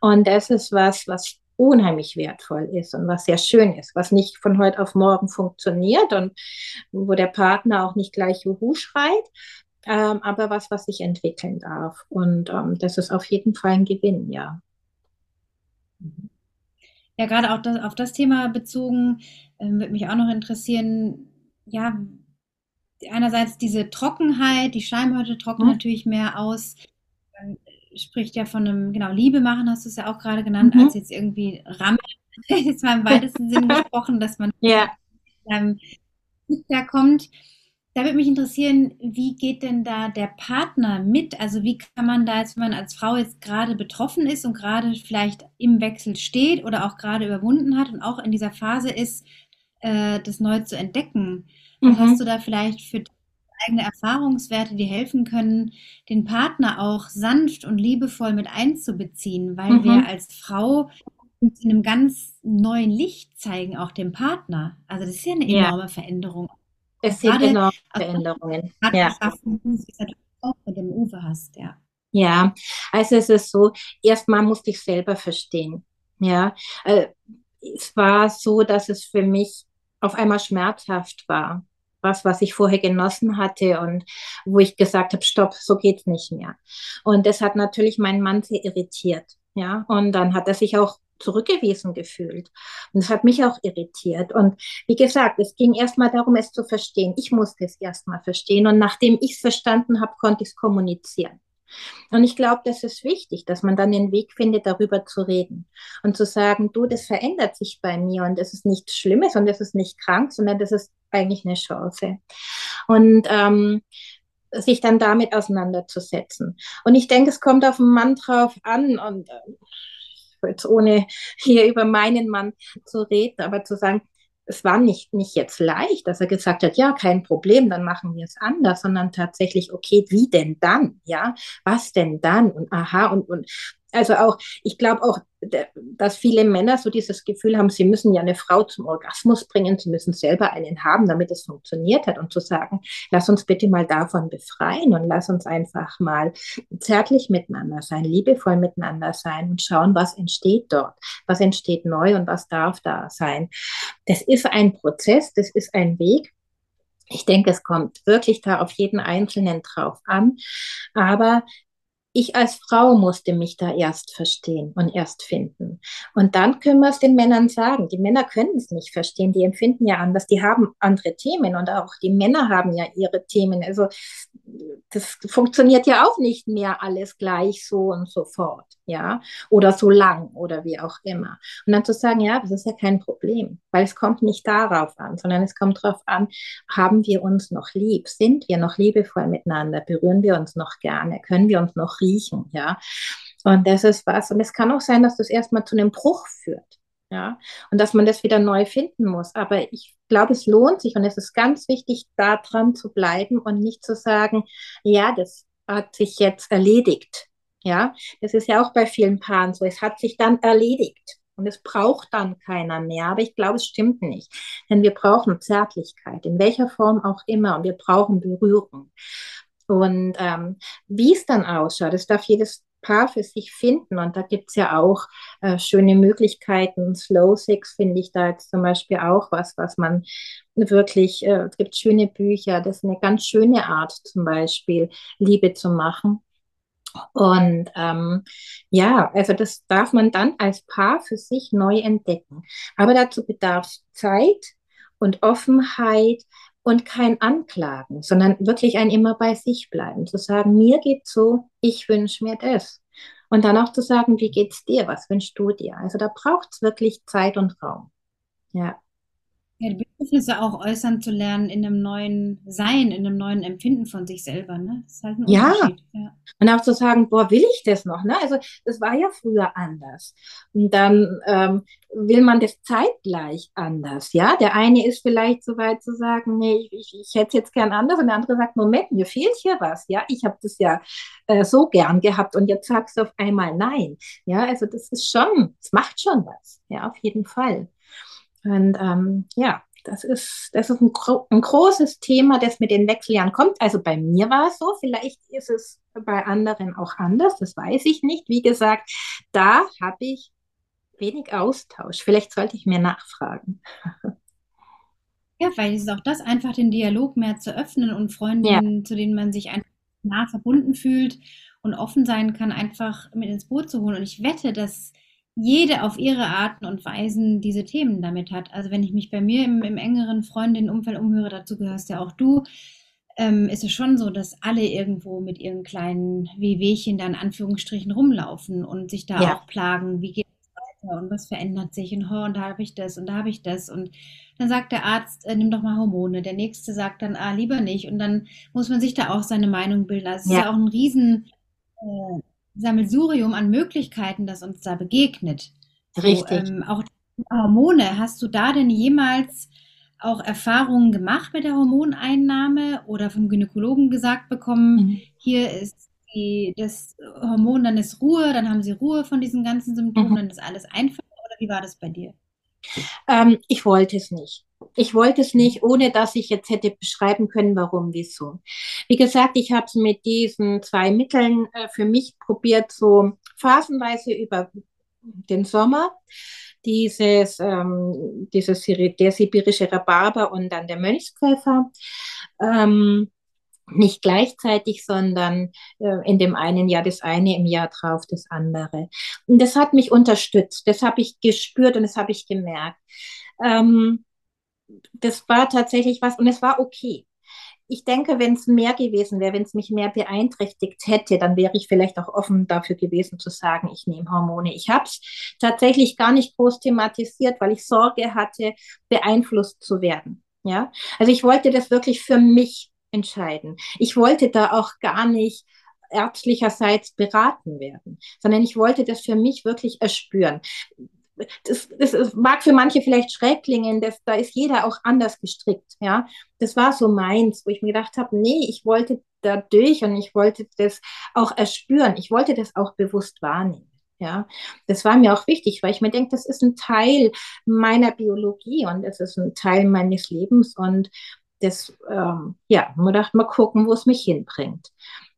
Speaker 2: Und das ist was, was unheimlich wertvoll ist und was sehr schön ist, was nicht von heute auf morgen funktioniert und wo der Partner auch nicht gleich Juhu schreit, ähm, aber was, was sich entwickeln darf. Und ähm, das ist auf jeden Fall ein Gewinn, ja.
Speaker 1: Ja, gerade auch das, auf das Thema bezogen, ähm, würde mich auch noch interessieren, ja, einerseits diese Trockenheit, die Schleimhäute trocknen mhm. natürlich mehr aus. Man spricht ja von einem, genau, Liebe machen, hast du es ja auch gerade genannt, mhm. als jetzt irgendwie Ramme, jetzt mal im weitesten Sinn gesprochen, dass man ja. ähm, da kommt. Da würde mich interessieren, wie geht denn da der Partner mit? Also wie kann man da jetzt, wenn man als Frau jetzt gerade betroffen ist und gerade vielleicht im Wechsel steht oder auch gerade überwunden hat und auch in dieser Phase ist, äh, das neu zu entdecken. Mhm. hast du da vielleicht für eigene Erfahrungswerte, die helfen können, den Partner auch sanft und liebevoll mit einzubeziehen, weil mhm. wir als Frau uns in einem ganz neuen Licht zeigen, auch dem Partner. Also das ist ja eine enorme ja. Veränderung.
Speaker 2: Es sind Gerade enorme Veränderungen. Ja.
Speaker 1: Auch mit dem Uwe hast, ja.
Speaker 2: Ja, also es ist so, erstmal musste ich selber verstehen. Ja, äh, es war so, dass es für mich auf einmal schmerzhaft war. Was, was ich vorher genossen hatte und wo ich gesagt habe, stopp, so geht's nicht mehr. Und das hat natürlich meinen Mann sehr irritiert. Ja, und dann hat er sich auch zurückgewiesen gefühlt. Und das hat mich auch irritiert. Und wie gesagt, es ging erstmal darum, es zu verstehen. Ich musste es erstmal verstehen. Und nachdem ich es verstanden habe, konnte ich es kommunizieren. Und ich glaube, das ist wichtig, dass man dann den Weg findet, darüber zu reden und zu sagen, du, das verändert sich bei mir und das ist nichts Schlimmes und das ist nicht krank, sondern das ist eigentlich eine Chance. Und ähm, sich dann damit auseinanderzusetzen. Und ich denke, es kommt auf den Mann drauf an und äh, jetzt ohne hier über meinen Mann zu reden, aber zu sagen, es war nicht, nicht jetzt leicht, dass er gesagt hat, ja, kein Problem, dann machen wir es anders, sondern tatsächlich, okay, wie denn dann? Ja, was denn dann? Und aha, und, und also auch, ich glaube auch, dass viele Männer so dieses Gefühl haben, sie müssen ja eine Frau zum Orgasmus bringen, sie müssen selber einen haben, damit es funktioniert hat und zu sagen, lass uns bitte mal davon befreien und lass uns einfach mal zärtlich miteinander sein, liebevoll miteinander sein und schauen, was entsteht dort, was entsteht neu und was darf da sein. Das ist ein Prozess, das ist ein Weg. Ich denke, es kommt wirklich da auf jeden Einzelnen drauf an. Aber ich als Frau musste mich da erst verstehen und erst finden. Und dann können wir es den Männern sagen. Die Männer können es nicht verstehen, die empfinden ja anders, die haben andere Themen und auch die Männer haben ja ihre Themen. Also das funktioniert ja auch nicht mehr alles gleich so und so fort, ja, oder so lang oder wie auch immer. Und dann zu sagen, ja, das ist ja kein Problem, weil es kommt nicht darauf an, sondern es kommt darauf an, haben wir uns noch lieb, sind wir noch liebevoll miteinander, berühren wir uns noch gerne, können wir uns noch riechen, ja. Und das ist was. Und es kann auch sein, dass das erstmal zu einem Bruch führt. Ja, und dass man das wieder neu finden muss. Aber ich glaube, es lohnt sich und es ist ganz wichtig, da dran zu bleiben und nicht zu sagen, ja, das hat sich jetzt erledigt. Ja, das ist ja auch bei vielen Paaren so. Es hat sich dann erledigt und es braucht dann keiner mehr. Aber ich glaube, es stimmt nicht. Denn wir brauchen Zärtlichkeit, in welcher Form auch immer. Und wir brauchen Berührung. Und ähm, wie es dann ausschaut, das darf jedes Paar für sich finden. Und da gibt es ja auch äh, schöne Möglichkeiten. Slow Sex finde ich da jetzt zum Beispiel auch was, was man wirklich, äh, es gibt schöne Bücher, das ist eine ganz schöne Art zum Beispiel, Liebe zu machen. Und ähm, ja, also das darf man dann als Paar für sich neu entdecken. Aber dazu bedarf es Zeit und Offenheit und kein Anklagen, sondern wirklich ein immer bei sich bleiben, zu sagen, mir geht's so, ich wünsche mir das. Und dann auch zu sagen, wie geht's dir, was wünschst du dir? Also da braucht es wirklich Zeit und Raum. Ja.
Speaker 1: Bedürfnisse auch äußern zu lernen in einem neuen Sein, in einem neuen Empfinden von sich selber. Ne? Das ist halt ein
Speaker 2: ja. Unterschied. Ja. Und auch zu sagen, boah, will ich das noch? Ne? Also das war ja früher anders. Und dann ähm, will man das zeitgleich anders. Ja, der eine ist vielleicht so weit zu sagen, nee, ich, ich, ich hätte es jetzt gern anders. Und der andere sagt, Moment, mir fehlt hier was. Ja, ich habe das ja äh, so gern gehabt und jetzt sagst du auf einmal nein. Ja, also das ist schon, es macht schon was. Ja, auf jeden Fall. Und ähm, ja, das ist, das ist ein, ein, großes Thema, das mit den Wechseljahren kommt. Also bei mir war es so, vielleicht ist es bei anderen auch anders, das weiß ich nicht. Wie gesagt, da habe ich wenig Austausch. Vielleicht sollte ich mir nachfragen.
Speaker 1: Ja, weil es ist auch das einfach, den Dialog mehr zu öffnen und Freundinnen, ja. zu denen man sich einfach nah verbunden fühlt und offen sein kann, einfach mit ins Boot zu holen. Und ich wette, dass jede auf ihre Arten und Weisen diese Themen damit hat. Also wenn ich mich bei mir im, im engeren Freundinnenumfeld umhöre, dazu gehörst ja auch du, ähm, ist es schon so, dass alle irgendwo mit ihren kleinen Wehwehchen da in Anführungsstrichen rumlaufen und sich da ja. auch plagen, wie geht es weiter und was verändert sich und, oh, und da habe ich das und da habe ich das und dann sagt der Arzt, äh, nimm doch mal Hormone, der nächste sagt dann, ah, lieber nicht und dann muss man sich da auch seine Meinung bilden. Also es ja. ist ja auch ein riesen äh, Sammelsurium an Möglichkeiten, das uns da begegnet.
Speaker 2: Richtig.
Speaker 1: So, ähm, auch Hormone, hast du da denn jemals auch Erfahrungen gemacht mit der Hormoneinnahme oder vom Gynäkologen gesagt bekommen, mhm. hier ist die, das Hormon, dann ist Ruhe, dann haben sie Ruhe von diesen ganzen Symptomen, mhm. dann ist alles einfach oder wie war das bei dir?
Speaker 2: Ähm, ich wollte es nicht. Ich wollte es nicht, ohne dass ich jetzt hätte beschreiben können, warum, wieso. Wie gesagt, ich habe es mit diesen zwei Mitteln äh, für mich probiert, so phasenweise über den Sommer. Dieses, ähm, dieses der sibirische Rhabarber und dann der Mönchspfeffer. Ähm, nicht gleichzeitig, sondern äh, in dem einen Jahr das eine, im Jahr drauf das andere. Und das hat mich unterstützt, das habe ich gespürt und das habe ich gemerkt. Ähm, das war tatsächlich was und es war okay. Ich denke, wenn es mehr gewesen wäre, wenn es mich mehr beeinträchtigt hätte, dann wäre ich vielleicht auch offen dafür gewesen zu sagen, ich nehme Hormone. Ich habe es tatsächlich gar nicht groß thematisiert, weil ich Sorge hatte, beeinflusst zu werden. Ja, also ich wollte das wirklich für mich entscheiden. Ich wollte da auch gar nicht ärztlicherseits beraten werden, sondern ich wollte das für mich wirklich erspüren. Das, das, mag für manche vielleicht schräg klingen, das, da ist jeder auch anders gestrickt. Ja, das war so meins, wo ich mir gedacht habe, nee, ich wollte da durch und ich wollte das auch erspüren. Ich wollte das auch bewusst wahrnehmen. Ja, das war mir auch wichtig, weil ich mir denke, das ist ein Teil meiner Biologie und es ist ein Teil meines Lebens und das, ähm, ja, man dachte, mal gucken, wo es mich hinbringt.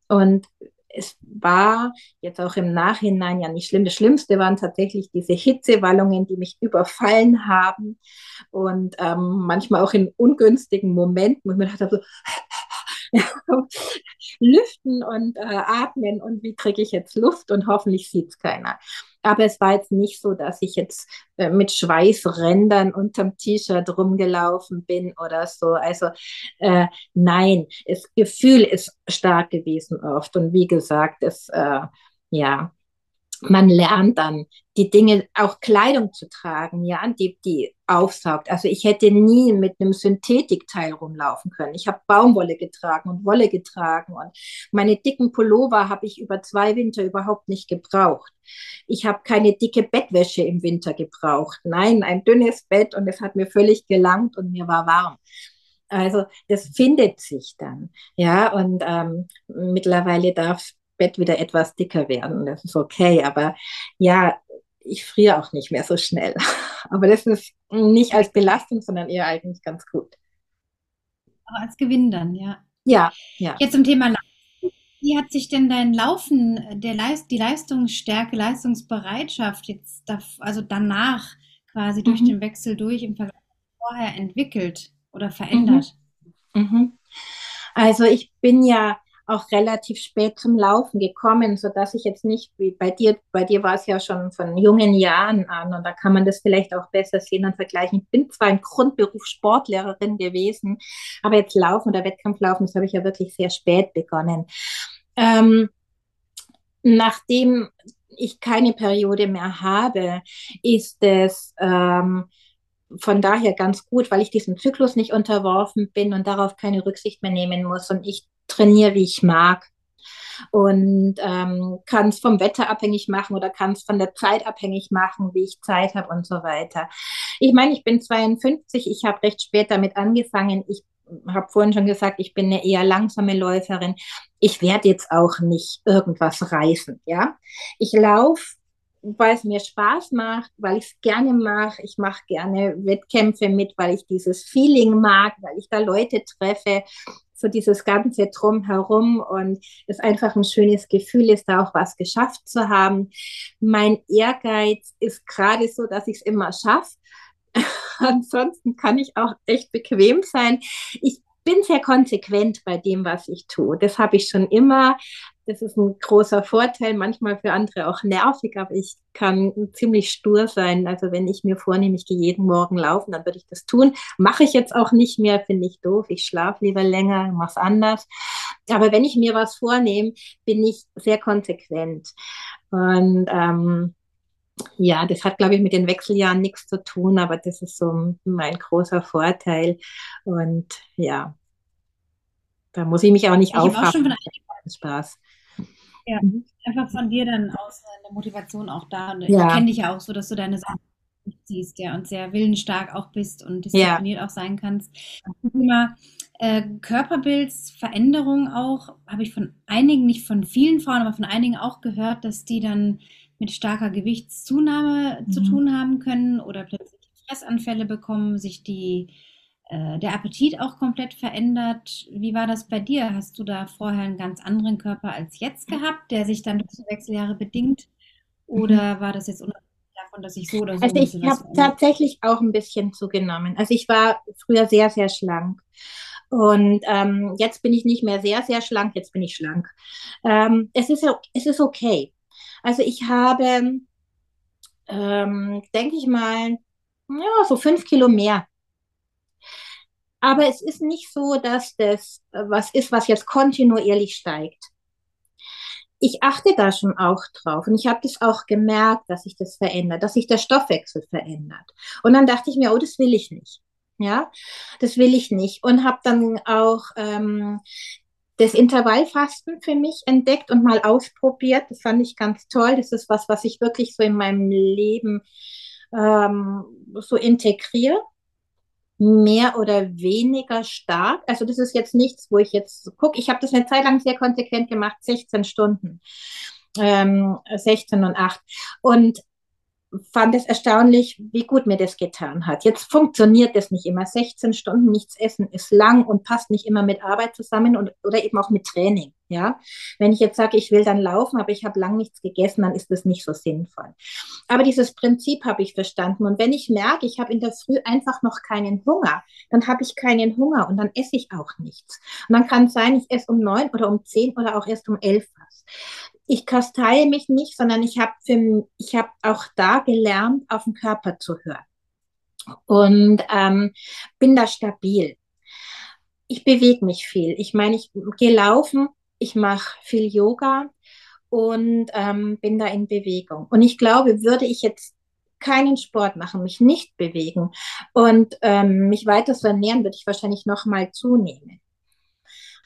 Speaker 2: Und es war jetzt auch im Nachhinein ja nicht schlimm. Das Schlimmste waren tatsächlich diese Hitzewallungen, die mich überfallen haben und ähm, manchmal auch in ungünstigen Momenten, wo ich mir dachte, so, lüften und äh, atmen und wie kriege ich jetzt Luft und hoffentlich sieht es keiner. Aber es war jetzt nicht so, dass ich jetzt äh, mit Schweißrändern unterm T-Shirt rumgelaufen bin oder so. Also äh, nein, das Gefühl ist stark gewesen oft. Und wie gesagt, es, äh, ja, man lernt dann die Dinge, auch Kleidung zu tragen, ja, die, die aufsaugt. Also ich hätte nie mit einem Synthetikteil rumlaufen können. Ich habe Baumwolle getragen und Wolle getragen und meine dicken Pullover habe ich über zwei Winter überhaupt nicht gebraucht. Ich habe keine dicke Bettwäsche im Winter gebraucht. Nein, ein dünnes Bett und es hat mir völlig gelangt und mir war warm. Also das findet sich dann, ja, und ähm, mittlerweile darf Bett wieder etwas dicker werden. Das ist okay, aber ja, ich friere auch nicht mehr so schnell. Aber das ist nicht als Belastung, sondern eher eigentlich ganz gut.
Speaker 1: Aber als Gewinn dann, ja.
Speaker 2: Ja, ja.
Speaker 1: Jetzt zum Thema Laufen. Wie hat sich denn dein Laufen, der Leist die Leistungsstärke, Leistungsbereitschaft jetzt, da, also danach quasi durch mhm. den Wechsel durch im Vergleich vorher entwickelt oder verändert?
Speaker 2: Mhm. Mhm. Also ich bin ja auch relativ spät zum Laufen gekommen, so dass ich jetzt nicht wie bei dir, bei dir war es ja schon von jungen Jahren an und da kann man das vielleicht auch besser sehen und vergleichen. Ich bin zwar im Grundberuf Sportlehrerin gewesen, aber jetzt Laufen oder Wettkampflaufen, das habe ich ja wirklich sehr spät begonnen. Ähm, nachdem ich keine Periode mehr habe, ist es ähm, von daher ganz gut, weil ich diesem Zyklus nicht unterworfen bin und darauf keine Rücksicht mehr nehmen muss und ich trainiere, wie ich mag und ähm, kann es vom Wetter abhängig machen oder kann es von der Zeit abhängig machen, wie ich Zeit habe und so weiter. Ich meine, ich bin 52, ich habe recht spät damit angefangen. Ich habe vorhin schon gesagt, ich bin eine eher langsame Läuferin. Ich werde jetzt auch nicht irgendwas reißen, ja. Ich laufe weil es mir Spaß macht, weil ich es gerne mache. Ich mache gerne Wettkämpfe mit, weil ich dieses Feeling mag, weil ich da Leute treffe, so dieses ganze Drumherum und es einfach ein schönes Gefühl ist, da auch was geschafft zu haben. Mein Ehrgeiz ist gerade so, dass ich es immer schaffe. Ansonsten kann ich auch echt bequem sein. Ich bin sehr konsequent bei dem, was ich tue. Das habe ich schon immer. Das ist ein großer Vorteil, manchmal für andere auch nervig, aber ich kann ziemlich stur sein. Also wenn ich mir vornehme, ich gehe jeden Morgen laufen, dann würde ich das tun. Mache ich jetzt auch nicht mehr, finde ich doof. Ich schlafe lieber länger, mache es anders. Aber wenn ich mir was vornehme, bin ich sehr konsequent. Und ähm, ja, das hat, glaube ich, mit den Wechseljahren nichts zu tun, aber das ist so mein großer Vorteil. Und ja, da muss ich mich auch nicht ich aufraffen.
Speaker 1: Spaß. Ja, mhm. einfach von dir dann aus eine Motivation auch da. Und ja. ich kenne dich ja auch so, dass du deine Sachen ziehst, ja, und sehr willensstark auch bist und diszipliniert ja. auch sein kannst. Thema äh, Körperbildsveränderung auch, habe ich von einigen, nicht von vielen Frauen, aber von einigen auch gehört, dass die dann mit starker Gewichtszunahme mhm. zu tun haben können oder plötzlich Fressanfälle bekommen, sich die äh, der Appetit auch komplett verändert. Wie war das bei dir? Hast du da vorher einen ganz anderen Körper als jetzt gehabt, der sich dann durch die Wechseljahre bedingt? Oder mhm. war das jetzt unabhängig davon, dass ich so oder so?
Speaker 2: Also ich habe tatsächlich auch ein bisschen zugenommen. Also ich war früher sehr, sehr schlank. Und ähm, jetzt bin ich nicht mehr sehr, sehr schlank, jetzt bin ich schlank. Ähm, es, ist, es ist okay. Also ich habe, ähm, denke ich mal, ja, so fünf Kilo mehr aber es ist nicht so, dass das äh, was ist, was jetzt kontinuierlich steigt. Ich achte da schon auch drauf und ich habe das auch gemerkt, dass sich das verändert, dass sich der Stoffwechsel verändert. Und dann dachte ich mir, oh, das will ich nicht. Ja, das will ich nicht. Und habe dann auch ähm, das Intervallfasten für mich entdeckt und mal ausprobiert. Das fand ich ganz toll. Das ist was, was ich wirklich so in meinem Leben ähm, so integriere mehr oder weniger stark. Also das ist jetzt nichts, wo ich jetzt gucke. Ich habe das eine Zeit lang sehr konsequent gemacht, 16 Stunden, ähm, 16 und 8. Und fand es erstaunlich, wie gut mir das getan hat. Jetzt funktioniert das nicht immer. 16 Stunden nichts essen ist lang und passt nicht immer mit Arbeit zusammen und, oder eben auch mit Training. Ja, wenn ich jetzt sage, ich will dann laufen, aber ich habe lang nichts gegessen, dann ist das nicht so sinnvoll. Aber dieses Prinzip habe ich verstanden. Und wenn ich merke, ich habe in der Früh einfach noch keinen Hunger, dann habe ich keinen Hunger und dann esse ich auch nichts. Und dann kann es sein, ich esse um neun oder um zehn oder auch erst um elf was ich kasteie mich nicht, sondern ich habe ich auch da gelernt, auf den Körper zu hören. Und ähm, bin da stabil. Ich bewege mich viel. Ich meine, ich gehe laufen, ich mache viel Yoga und ähm, bin da in Bewegung. Und ich glaube, würde ich jetzt keinen Sport machen, mich nicht bewegen und ähm, mich weiter zu ernähren, würde ich wahrscheinlich noch mal zunehmen.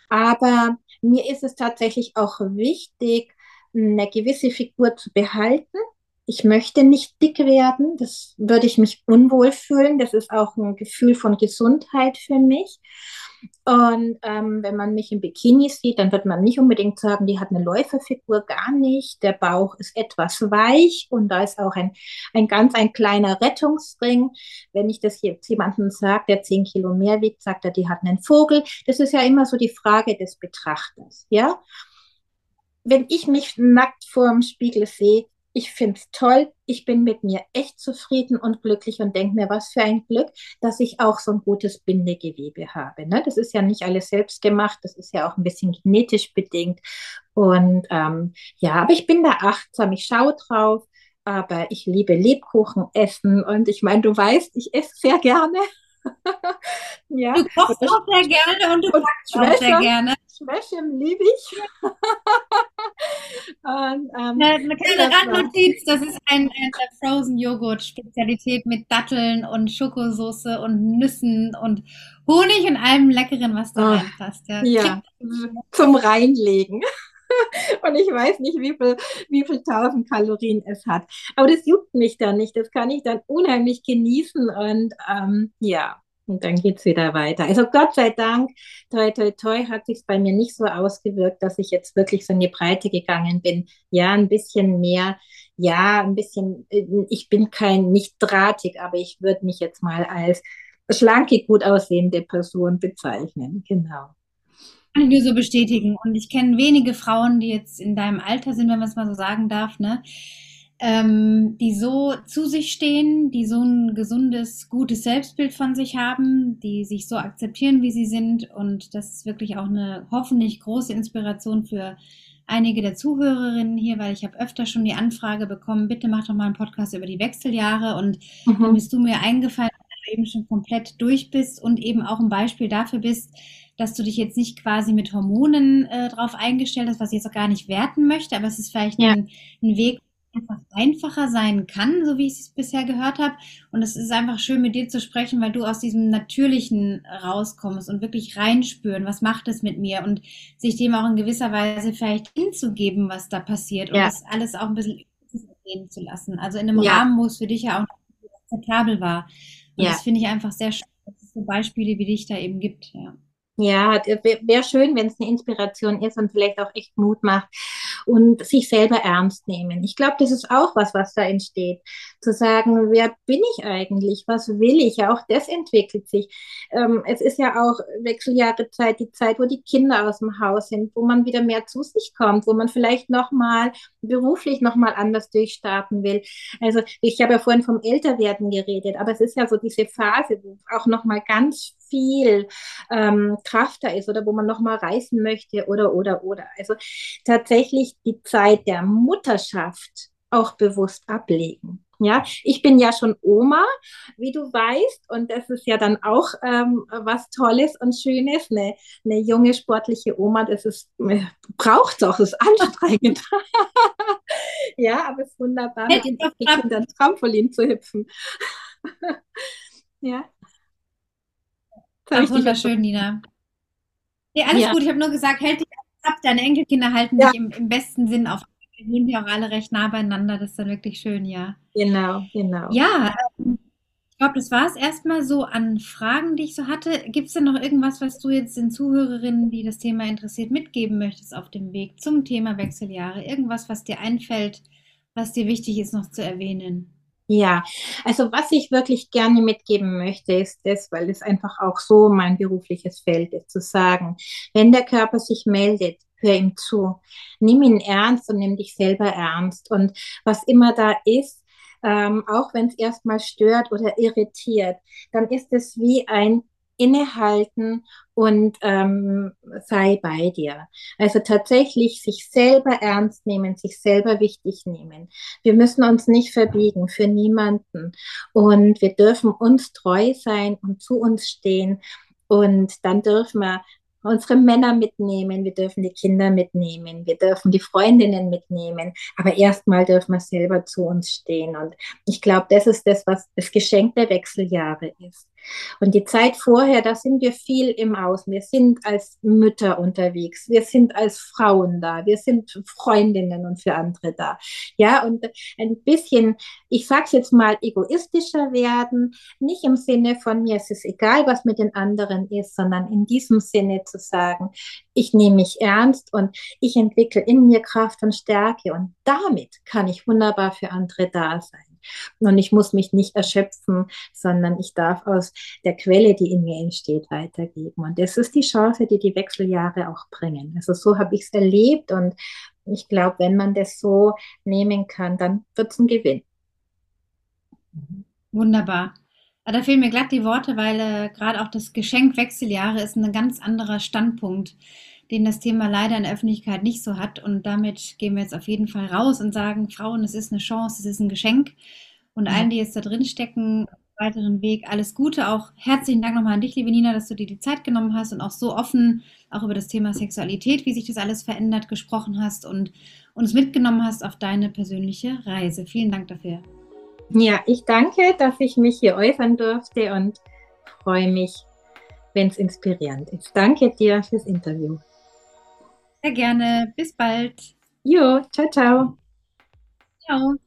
Speaker 2: Aber mir ist es tatsächlich auch wichtig, eine gewisse Figur zu behalten. Ich möchte nicht dick werden, das würde ich mich unwohl fühlen. Das ist auch ein Gefühl von Gesundheit für mich. Und ähm, wenn man mich im Bikini sieht, dann wird man nicht unbedingt sagen, die hat eine Läuferfigur, gar nicht. Der Bauch ist etwas weich und da ist auch ein, ein ganz ein kleiner Rettungsring. Wenn ich das jetzt jemandem sage, der zehn Kilo mehr wiegt, sagt er, die hat einen Vogel. Das ist ja immer so die Frage des Betrachters, ja wenn ich mich nackt vor dem Spiegel sehe, ich finde es toll, ich bin mit mir echt zufrieden und glücklich und denke mir, was für ein Glück, dass ich auch so ein gutes Bindegewebe habe. Ne? Das ist ja nicht alles selbst gemacht, das ist ja auch ein bisschen genetisch bedingt. Und ähm, ja, aber ich bin da achtsam, ich schaue drauf, aber ich liebe Lebkuchen essen und ich meine, du weißt, ich esse sehr gerne.
Speaker 1: ja. Du kochst auch sehr gerne und du und
Speaker 2: backst auch sehr gerne. Schwächen liebe ich.
Speaker 1: Und, ähm, eine kleine Randnotiz, das ist ein, ein Frozen Joghurt Spezialität mit Datteln und Schokosoße und Nüssen und Honig und allem Leckeren, was da oh, reinpasst.
Speaker 2: Ja, ja zum Reinlegen. und ich weiß nicht, wie viel, wie viel tausend Kalorien es hat. Aber das juckt mich dann nicht. Das kann ich dann unheimlich genießen und ähm, ja, und dann geht es wieder weiter. Also Gott sei Dank, toi, toi, toi, hat sich bei mir nicht so ausgewirkt, dass ich jetzt wirklich so in die Breite gegangen bin. Ja, ein bisschen mehr, ja, ein bisschen, äh, ich bin kein, nicht drahtig, aber ich würde mich jetzt mal als schlanke, gut aussehende Person bezeichnen. Genau.
Speaker 1: Kann ich nur so bestätigen. Und ich kenne wenige Frauen, die jetzt in deinem Alter sind, wenn man es mal so sagen darf, ne? Ähm, die so zu sich stehen, die so ein gesundes, gutes Selbstbild von sich haben, die sich so akzeptieren, wie sie sind. Und das ist wirklich auch eine hoffentlich große Inspiration für einige der Zuhörerinnen hier, weil ich habe öfter schon die Anfrage bekommen, bitte mach doch mal einen Podcast über die Wechseljahre. Und mhm. dann bist du mir eingefallen, dass du eben schon komplett durch bist und eben auch ein Beispiel dafür bist, dass du dich jetzt nicht quasi mit Hormonen äh, drauf eingestellt hast, was ich jetzt auch gar nicht werten möchte, aber es ist vielleicht ja. ein, ein Weg, einfach einfacher sein kann, so wie ich es bisher gehört habe. Und es ist einfach schön, mit dir zu sprechen, weil du aus diesem Natürlichen rauskommst und wirklich reinspüren, was macht es mit mir und sich dem auch in gewisser Weise vielleicht hinzugeben, was da passiert und ja. das alles auch ein bisschen gehen zu lassen. Also in einem ja. Rahmen, wo es für dich ja auch akzeptabel war. Und ja. das finde ich einfach sehr schön, dass es so Beispiele wie dich da eben gibt. Ja.
Speaker 2: Ja, wäre schön, wenn es eine Inspiration ist und vielleicht auch echt Mut macht und sich selber ernst nehmen. Ich glaube, das ist auch was, was da entsteht. Zu sagen, wer bin ich eigentlich? Was will ich? Auch das entwickelt sich. Ähm, es ist ja auch Wechseljahrezeit, die Zeit, wo die Kinder aus dem Haus sind, wo man wieder mehr zu sich kommt, wo man vielleicht nochmal beruflich nochmal anders durchstarten will. Also ich habe ja vorhin vom Älterwerden geredet, aber es ist ja so diese Phase, wo auch nochmal ganz viel ähm, Kraft da ist oder wo man nochmal reisen möchte oder, oder, oder. Also tatsächlich die Zeit der Mutterschaft auch bewusst ablegen. Ja, ich bin ja schon Oma, wie du weißt, und das ist ja dann auch ähm, was Tolles und Schönes. Eine, eine junge sportliche Oma, das ist äh, braucht doch, ist anstrengend. ja, aber es ist wunderbar, mit den Kindern Trampolin zu hüpfen.
Speaker 1: ja. Ach, wunderschön, Nina. Nee, alles ja. gut. Ich habe nur gesagt, hält dich ab. Deine Enkelkinder halten ja. dich im, im, besten Sinn auf. Wir sind ja auch alle recht nah beieinander. Das ist dann wirklich schön, ja.
Speaker 2: Genau, genau.
Speaker 1: Ja, ähm, ich glaube, das war es erstmal so an Fragen, die ich so hatte. Gibt es denn noch irgendwas, was du jetzt den Zuhörerinnen, die das Thema interessiert, mitgeben möchtest auf dem Weg zum Thema Wechseljahre? Irgendwas, was dir einfällt, was dir wichtig ist, noch zu erwähnen?
Speaker 2: Ja, also was ich wirklich gerne mitgeben möchte, ist das, weil es einfach auch so mein berufliches Feld ist, zu sagen, wenn der Körper sich meldet, hör ihm zu, nimm ihn ernst und nimm dich selber ernst. Und was immer da ist, ähm, auch wenn es erstmal stört oder irritiert, dann ist es wie ein innehalten und ähm, sei bei dir. Also tatsächlich sich selber ernst nehmen, sich selber wichtig nehmen. Wir müssen uns nicht verbiegen für niemanden und wir dürfen uns treu sein und zu uns stehen und dann dürfen wir unsere Männer mitnehmen, wir dürfen die Kinder mitnehmen, wir dürfen die Freundinnen mitnehmen, aber erstmal dürfen wir selber zu uns stehen. Und ich glaube, das ist das, was das Geschenk der Wechseljahre ist. Und die Zeit vorher, da sind wir viel im Außen. Wir sind als Mütter unterwegs, wir sind als Frauen da, wir sind Freundinnen und für andere da. Ja, und ein bisschen, ich sag's jetzt mal, egoistischer werden, nicht im Sinne von mir, es ist egal, was mit den anderen ist, sondern in diesem Sinne zu sagen, ich nehme mich ernst und ich entwickle in mir Kraft und Stärke und damit kann ich wunderbar für andere da sein. Und ich muss mich nicht erschöpfen, sondern ich darf aus der Quelle, die in mir entsteht, weitergeben. Und das ist die Chance, die die Wechseljahre auch bringen. Also so habe ich es erlebt und ich glaube, wenn man das so nehmen kann, dann wird es ein Gewinn.
Speaker 1: Wunderbar. Da fehlen mir glatt die Worte, weil äh, gerade auch das Geschenk Wechseljahre ist ein ganz anderer Standpunkt, den das Thema leider in der Öffentlichkeit nicht so hat. Und damit gehen wir jetzt auf jeden Fall raus und sagen, Frauen, es ist eine Chance, es ist ein Geschenk. Und allen, die jetzt da drin stecken, weiteren Weg. Alles Gute. Auch herzlichen Dank nochmal an dich, liebe Nina, dass du dir die Zeit genommen hast und auch so offen auch über das Thema Sexualität, wie sich das alles verändert, gesprochen hast und uns mitgenommen hast auf deine persönliche Reise. Vielen Dank dafür.
Speaker 2: Ja, ich danke, dass ich mich hier äußern durfte und freue mich, wenn es inspirierend ist. Danke dir fürs Interview.
Speaker 1: Sehr gerne. Bis bald.
Speaker 2: Jo, ciao, ciao.
Speaker 1: Ciao.